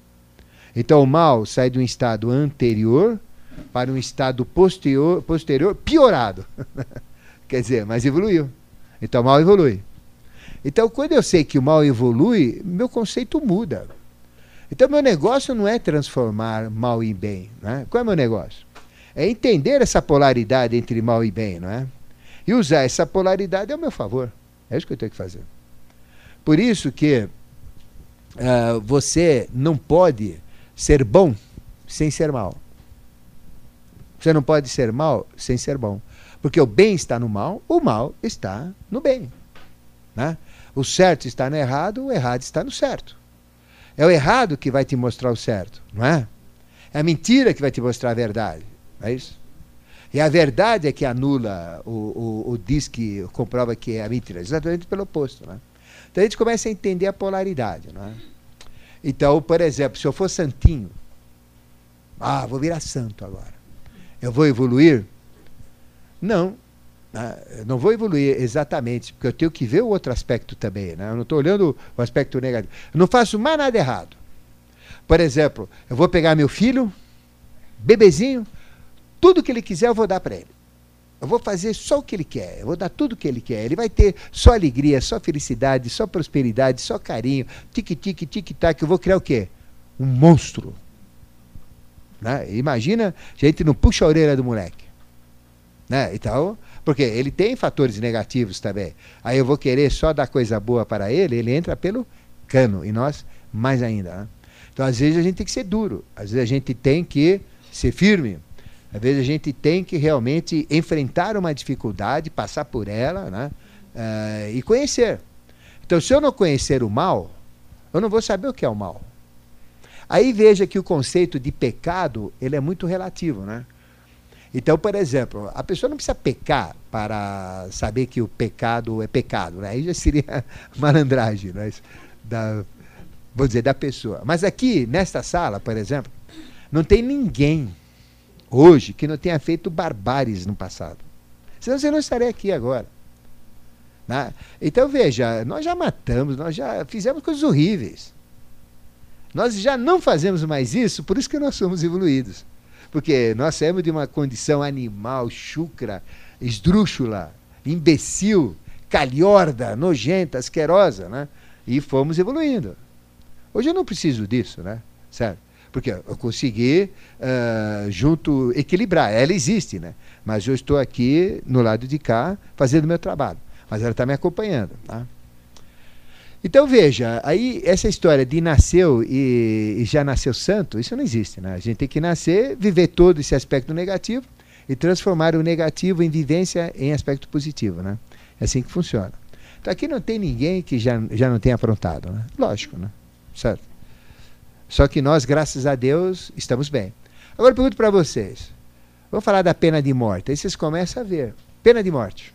Speaker 1: Então, o mal sai de um estado anterior para um estado posterior, posterior piorado. quer dizer, mas evoluiu. Então o mal evolui. Então, quando eu sei que o mal evolui, meu conceito muda. Então, meu negócio não é transformar mal em bem. Né? Qual é meu negócio? É entender essa polaridade entre mal e bem, não é? E usar essa polaridade ao meu favor. É isso que eu tenho que fazer. Por isso que uh, você não pode ser bom sem ser mal. Você não pode ser mal sem ser bom. Porque o bem está no mal, o mal está no bem. Né? O certo está no errado, o errado está no certo. É o errado que vai te mostrar o certo, não é? É a mentira que vai te mostrar a verdade, não é isso? E a verdade é que anula o, o, o diz que comprova que é a mentira, exatamente pelo oposto, né? Então a gente começa a entender a polaridade, não é? Então, por exemplo, se eu for santinho, ah, vou virar santo agora. Eu vou evoluir? Não? Não vou evoluir exatamente, porque eu tenho que ver o outro aspecto também. Né? Eu não estou olhando o aspecto negativo. Eu não faço mais nada errado. Por exemplo, eu vou pegar meu filho, bebezinho, tudo que ele quiser eu vou dar para ele. Eu vou fazer só o que ele quer, eu vou dar tudo o que ele quer. Ele vai ter só alegria, só felicidade, só prosperidade, só carinho, tic-tic, tic-tac. Eu vou criar o quê? Um monstro. Né? Imagina, a gente não puxa a orelha do moleque. Né? Então, porque ele tem fatores negativos também. Aí eu vou querer só dar coisa boa para ele, ele entra pelo cano. E nós, mais ainda. Né? Então, às vezes, a gente tem que ser duro. Às vezes, a gente tem que ser firme. Às vezes, a gente tem que realmente enfrentar uma dificuldade, passar por ela né? Uh, e conhecer. Então, se eu não conhecer o mal, eu não vou saber o que é o mal. Aí veja que o conceito de pecado ele é muito relativo, né? Então, por exemplo, a pessoa não precisa pecar para saber que o pecado é pecado, né? Aí já seria malandragem, né? da, vou dizer, da pessoa. Mas aqui, nesta sala, por exemplo, não tem ninguém hoje que não tenha feito barbáries no passado. Senão você não estaria aqui agora. Né? Então veja, nós já matamos, nós já fizemos coisas horríveis. Nós já não fazemos mais isso, por isso que nós somos evoluídos. Porque nós saímos de uma condição animal, chucra, esdrúxula, imbecil, calhorda, nojenta, asquerosa, né? E fomos evoluindo. Hoje eu não preciso disso, né? Certo? Porque eu consegui uh, junto equilibrar. Ela existe, né? Mas eu estou aqui no lado de cá fazendo meu trabalho. Mas ela está me acompanhando, tá? Então veja, aí essa história de nasceu e, e, já nasceu santo, isso não existe, né? A gente tem que nascer, viver todo esse aspecto negativo e transformar o negativo em vivência em aspecto positivo, né? É assim que funciona. Então aqui não tem ninguém que já, já não tenha aprontado, né? Lógico, né? Certo? Só que nós, graças a Deus, estamos bem. Agora eu pergunto para vocês. Vamos falar da pena de morte. Aí vocês começam a ver. Pena de morte.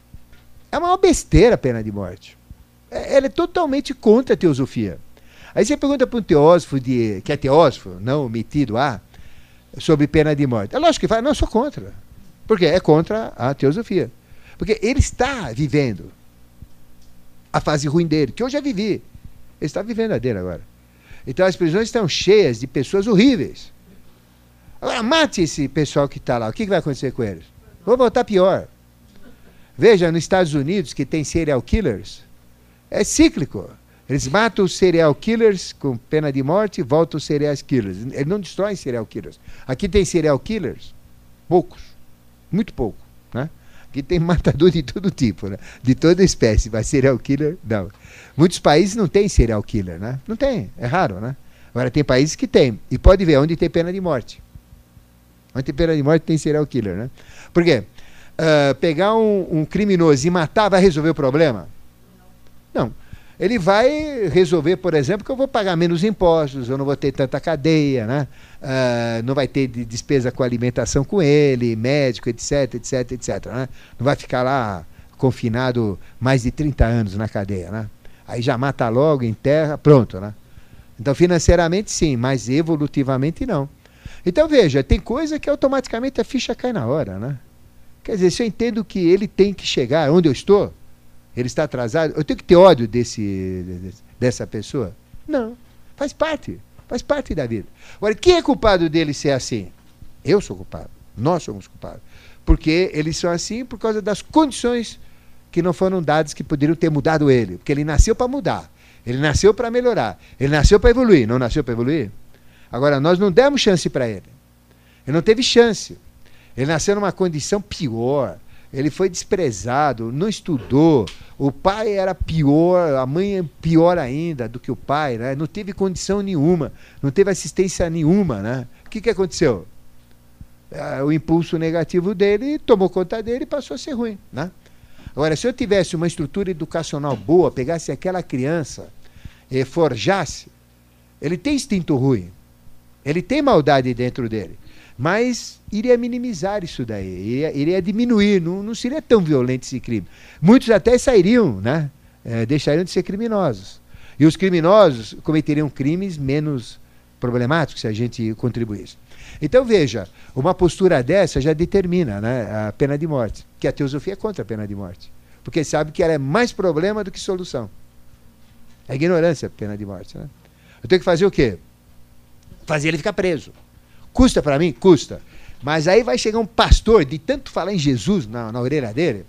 Speaker 1: É uma besteira a pena de morte. É, ela é totalmente contra a teosofia. Aí você pergunta para um teósofo de, que é teósofo, não metido a, sobre pena de morte. É lógico que fala, não, eu sou contra. Por quê? É contra a teosofia. Porque ele está vivendo a fase ruim dele, que eu já vivi. Ele está vivendo a dele agora. Então as prisões estão cheias de pessoas horríveis. Agora mate esse pessoal que está lá. O que vai acontecer com eles? Vou voltar pior. Veja, nos Estados Unidos, que tem serial killers, é cíclico. Eles matam os serial killers com pena de morte e voltam os serial killers. Eles não destroem serial killers. Aqui tem serial killers? Poucos. Muito pouco. Né? Aqui tem matador de todo tipo, né? de toda espécie, mas serial killer, não. Muitos países não tem serial killer, né? Não tem, é raro, né? Agora tem países que tem. E pode ver onde tem pena de morte. Onde tem pena de morte tem serial killer, né? Por quê? Uh, pegar um, um criminoso e matar vai resolver o problema? Não. Ele vai resolver, por exemplo, que eu vou pagar menos impostos, eu não vou ter tanta cadeia, né? Uh, não vai ter despesa com alimentação com ele, médico, etc, etc, etc. Né? Não vai ficar lá confinado mais de 30 anos na cadeia. Né? Aí já mata logo, enterra, pronto. Né? Então, financeiramente, sim, mas evolutivamente, não. Então, veja, tem coisa que automaticamente a ficha cai na hora. Né? Quer dizer, se eu entendo que ele tem que chegar onde eu estou, ele está atrasado, eu tenho que ter ódio desse, dessa pessoa? Não. Faz parte. Faz parte da vida. Agora, quem é culpado dele ser assim? Eu sou culpado. Nós somos culpados. Porque eles são assim por causa das condições que não foram dados que poderiam ter mudado ele, porque ele nasceu para mudar, ele nasceu para melhorar, ele nasceu para evoluir, não nasceu para evoluir? Agora, nós não demos chance para ele. Ele não teve chance. Ele nasceu numa condição pior. Ele foi desprezado, não estudou. O pai era pior, a mãe é pior ainda do que o pai, né? Não teve condição nenhuma, não teve assistência nenhuma, né? O que, que aconteceu? É, o impulso negativo dele tomou conta dele e passou a ser ruim, né? Agora, se eu tivesse uma estrutura educacional boa, pegasse aquela criança e forjasse, ele tem instinto ruim, ele tem maldade dentro dele mas iria minimizar isso daí, iria, iria diminuir, não, não, seria tão violento esse crime. Muitos até sairiam, né? É, deixariam de ser criminosos. E os criminosos cometeriam crimes menos problemáticos se a gente contribuísse. Então veja, uma postura dessa já determina né, a pena de morte, que a teosofia é contra a pena de morte, porque sabe que ela é mais problema do que solução. É ignorância a pena de morte. Né? Eu tenho que fazer o quê? Fazer ele ficar preso. Custa para mim? Custa. Mas aí vai chegar um pastor, de tanto falar em Jesus na, na orelha dele,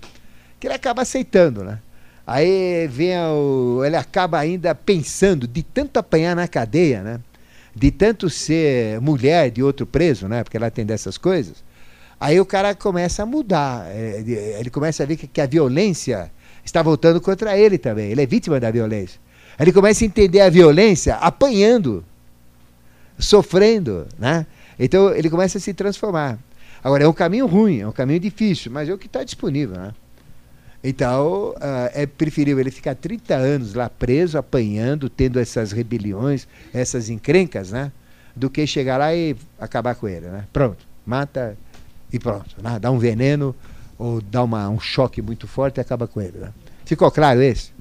Speaker 1: que ele acaba aceitando, né? Aí vem o, ele acaba ainda pensando, de tanto apanhar na cadeia, né? De tanto ser mulher de outro preso, né? Porque ela tem dessas coisas. Aí o cara começa a mudar. É, ele começa a ver que, que a violência está voltando contra ele também. Ele é vítima da violência. Ele começa a entender a violência apanhando, sofrendo, né? Então ele começa a se transformar. Agora, é um caminho ruim, é um caminho difícil, mas é o que está disponível. Né? Então, uh, é preferível ele ficar 30 anos lá preso, apanhando, tendo essas rebeliões, essas encrencas, né? do que chegar lá e acabar com ele. Né? Pronto, mata e pronto. Né? Dá um veneno ou dá uma, um choque muito forte e acaba com ele. Né? Ficou claro esse?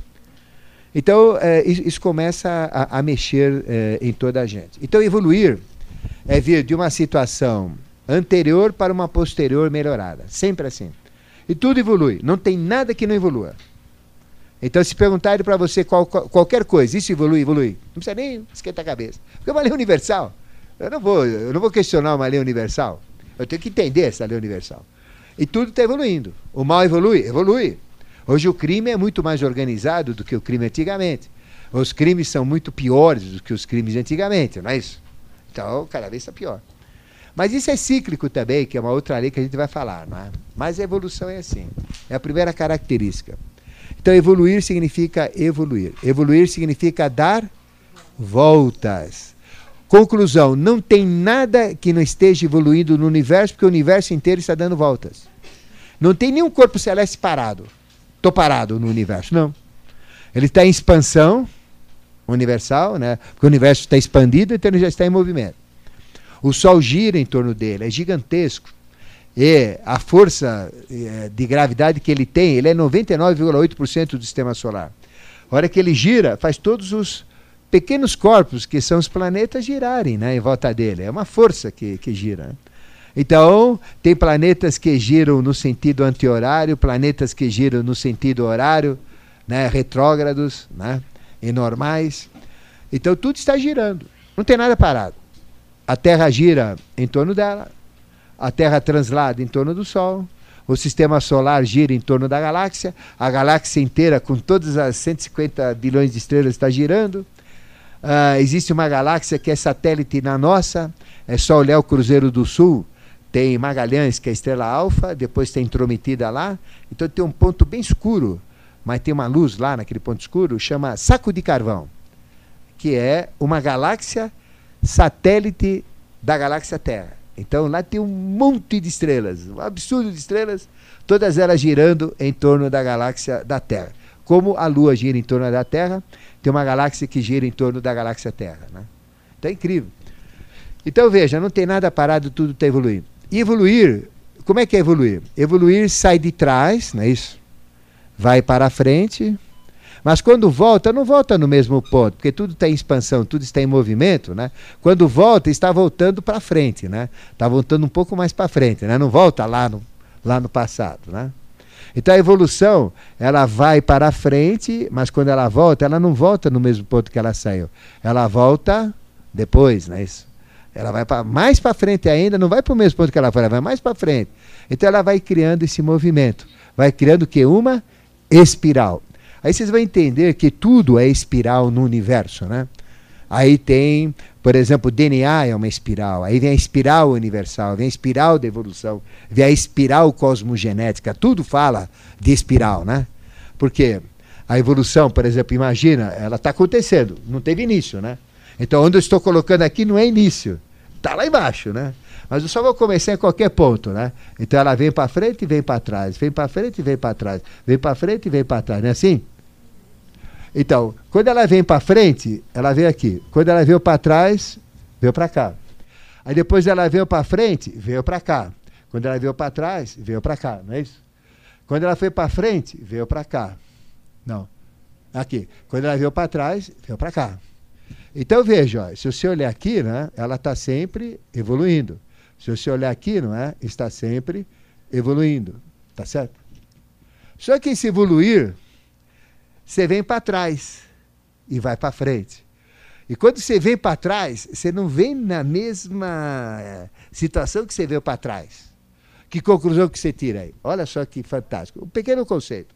Speaker 1: Então, é, isso, começa a, a mexer é, em toda a gente. Então, evoluir é vir de uma situação anterior para uma posterior melhorada. Sempre assim. E tudo evolui. Não tem nada que não evolua. Então, se perguntarem para você qual, qual, qualquer coisa, isso evolui, evolui. Não precisa nem esquentar a cabeça. Porque é uma lei universal. Eu não vou, eu não vou questionar uma lei universal. Eu tenho que entender essa lei universal. E tudo está evoluindo. O mal evolui? Evolui. Hoje o crime é muito mais organizado do que o crime antigamente. Os crimes são muito piores do que os crimes antigamente, não é isso? Então, cada vez está pior. Mas isso é cíclico também, que é uma outra lei que a gente vai falar. Não é? Mas a evolução é assim. É a primeira característica. Então, evoluir significa evoluir. Evoluir significa dar voltas. Conclusão: não tem nada que não esteja evoluindo no universo, porque o universo inteiro está dando voltas. Não tem nenhum corpo celeste parado. Estou parado no universo. Não. Ele está em expansão, universal, né? porque o universo está expandido, então ele já está em movimento. O Sol gira em torno dele, é gigantesco. E a força é, de gravidade que ele tem, ele é 99,8% do sistema solar. A hora que ele gira, faz todos os pequenos corpos, que são os planetas, girarem né, em volta dele. É uma força que, que gira. Então, tem planetas que giram no sentido anti-horário, planetas que giram no sentido horário, né, retrógrados. Né? E normais. Então tudo está girando, não tem nada parado. A Terra gira em torno dela, a Terra translada em torno do Sol, o sistema solar gira em torno da galáxia, a galáxia inteira, com todas as 150 bilhões de estrelas, está girando. Uh, existe uma galáxia que é satélite na nossa, é só olhar o Cruzeiro do Sul, tem Magalhães, que é a estrela alfa, depois tem Intrometida lá, então tem um ponto bem escuro mas tem uma luz lá naquele ponto escuro, chama Saco de Carvão, que é uma galáxia satélite da galáxia Terra. Então lá tem um monte de estrelas, um absurdo de estrelas, todas elas girando em torno da galáxia da Terra. Como a Lua gira em torno da Terra, tem uma galáxia que gira em torno da galáxia Terra. Né? Então é incrível. Então veja, não tem nada parado, tudo está evoluindo. E evoluir, como é que é evoluir? Evoluir sai de trás, não é isso? Vai para frente, mas quando volta, não volta no mesmo ponto, porque tudo está em expansão, tudo está em movimento, né? Quando volta, está voltando para frente, né? Está voltando um pouco mais para frente, né? Não volta lá no, lá no passado, né? Então a evolução, ela vai para frente, mas quando ela volta, ela não volta no mesmo ponto que ela saiu. Ela volta depois, né? Isso. Ela vai pra, mais para frente ainda, não vai para o mesmo ponto que ela foi, ela vai mais para frente. Então ela vai criando esse movimento, vai criando que uma espiral. Aí vocês vão entender que tudo é espiral no universo, né? Aí tem, por exemplo, DNA é uma espiral, aí vem a espiral universal, vem a espiral da evolução, vem a espiral cosmogenética, tudo fala de espiral, né? Porque a evolução, por exemplo, imagina, ela está acontecendo, não teve início, né? Então, onde eu estou colocando aqui não é início, está lá embaixo, né? Mas eu só vou começar em qualquer ponto, né? Então ela vem para frente e vem para trás, vem para frente e vem para trás, vem para frente e vem para trás, não é assim? Então, quando ela vem para frente, ela vem aqui. Quando ela veio para trás, veio para cá. Aí depois ela veio para frente, veio para cá. Quando ela veio para trás, veio para cá, não é isso? Quando ela foi para frente, veio para cá. Não. Aqui. Quando ela veio para trás, veio para cá. Então veja, ó, se você olhar aqui, né, ela está sempre evoluindo. Se você olhar aqui, não é? Está sempre evoluindo. Tá certo? Só que se evoluir, você vem para trás e vai para frente. E quando você vem para trás, você não vem na mesma eh, situação que você veio para trás. Que conclusão que você tira aí? Olha só que fantástico. Um pequeno conceito.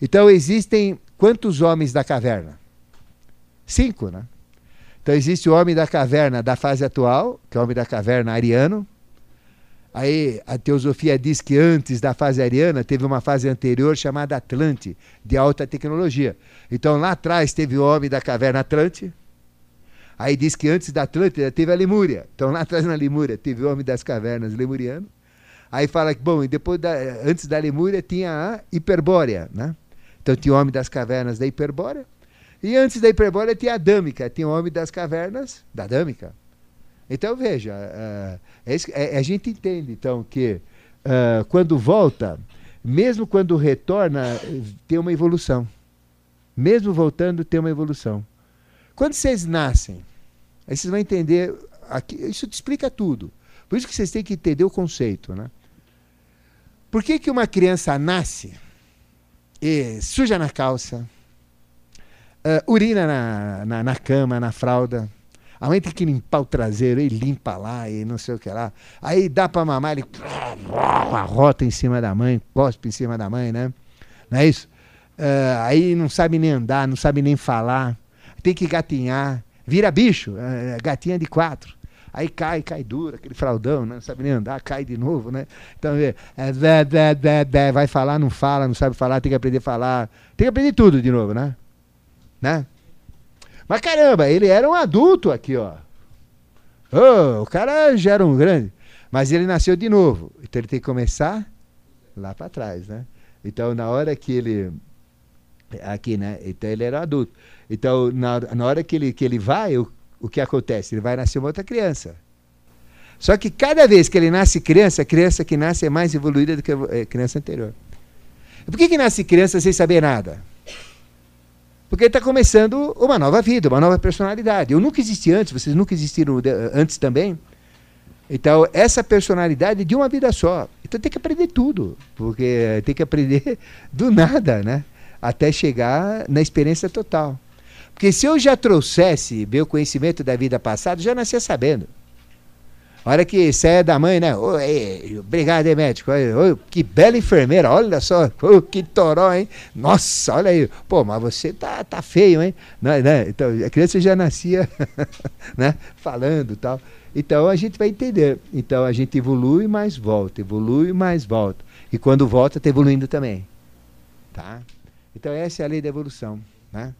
Speaker 1: Então, existem quantos homens da caverna? Cinco, né? Então, existe o homem da caverna da fase atual, que é o homem da caverna ariano, Aí a teosofia diz que antes da fase ariana teve uma fase anterior chamada Atlante, de alta tecnologia. Então lá atrás teve o homem da caverna Atlante. Aí diz que antes da Atlântida teve a Lemúria. Então lá atrás na Lemúria teve o homem das cavernas lemuriano. Aí fala que, bom, e depois da, antes da Lemúria tinha a Hiperbórea, né? Então tinha o homem das cavernas da Hiperbórea. E antes da Hiperbórea tinha a Dâmica, tinha o homem das cavernas da Dâmica. Então veja, uh, é, a gente entende então que uh, quando volta, mesmo quando retorna, tem uma evolução. Mesmo voltando, tem uma evolução. Quando vocês nascem, aí vocês vão entender, aqui, isso te explica tudo. Por isso que vocês têm que entender o conceito. Né? Por que, que uma criança nasce e suja na calça, uh, urina na, na, na cama, na fralda, a mãe tem que limpar o traseiro, e limpa lá, e não sei o que lá. Aí dá para mamar, ele arrota em cima da mãe, cospe em cima da mãe, né? Não é isso? Uh, aí não sabe nem andar, não sabe nem falar, tem que gatinhar, vira bicho, uh, gatinha de quatro. Aí cai, cai dura, aquele fraldão, né? não sabe nem andar, cai de novo, né? Então, é, é, vai falar, não fala, não sabe falar, tem que aprender a falar, tem que aprender tudo de novo, né? Né? Mas caramba, ele era um adulto aqui, ó. Oh, o cara já era um grande. Mas ele nasceu de novo. Então ele tem que começar lá para trás, né? Então na hora que ele. Aqui, né? Então ele era adulto. Então na, na hora que ele, que ele vai, o, o que acontece? Ele vai nascer uma outra criança. Só que cada vez que ele nasce criança, a criança que nasce é mais evoluída do que a eh, criança anterior. Por que, que nasce criança sem saber nada? Porque ele está começando uma nova vida, uma nova personalidade. Eu nunca existi antes, vocês nunca existiram antes também. Então, essa personalidade é de uma vida só. Então tem que aprender tudo, porque tem que aprender do nada, né? Até chegar na experiência total. Porque se eu já trouxesse meu conhecimento da vida passada, já nascia sabendo. A hora que sai é da mãe, né? Oi, obrigado, hein, médico. Oi, que bela enfermeira, olha só. que toró, hein? Nossa, olha aí. Pô, mas você tá, tá feio, hein? Não, né? Então, a criança já nascia né? falando tal. Então a gente vai entender. Então a gente evolui, mas volta, evolui, mas volta. E quando volta, está evoluindo também. Tá? Então essa é a lei da evolução. Né?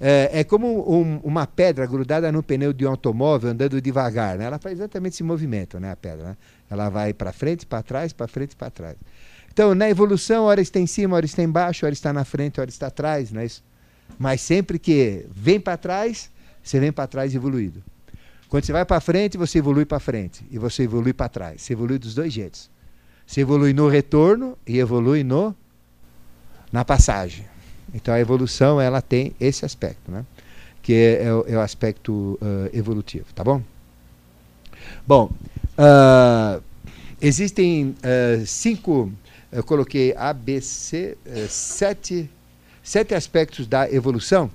Speaker 1: É, é como um, uma pedra grudada no pneu de um automóvel andando devagar. Né? Ela faz exatamente esse movimento, né, a pedra. Né? Ela vai para frente, para trás, para frente, para trás. Então, na evolução, hora está em cima, hora está embaixo, hora está na frente, hora está atrás, não é isso? Mas sempre que vem para trás, você vem para trás evoluído. Quando você vai para frente, você evolui para frente e você evolui para trás. Você evolui dos dois jeitos. Você evolui no retorno e evolui no na passagem. Então a evolução ela tem esse aspecto, né? que é, é, é o, aspecto uh, evolutivo, tá bom? Bom, uh, existem uh, cinco, eu coloquei A, B, C, sete, sete aspectos da evolução,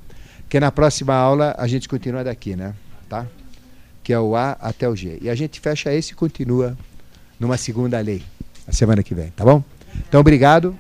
Speaker 1: que na próxima aula a gente continua daqui, né? Tá? Que é o A até o G. E a gente fecha esse e continua numa segunda lei, a semana que vem, tá bom? Então, obrigado.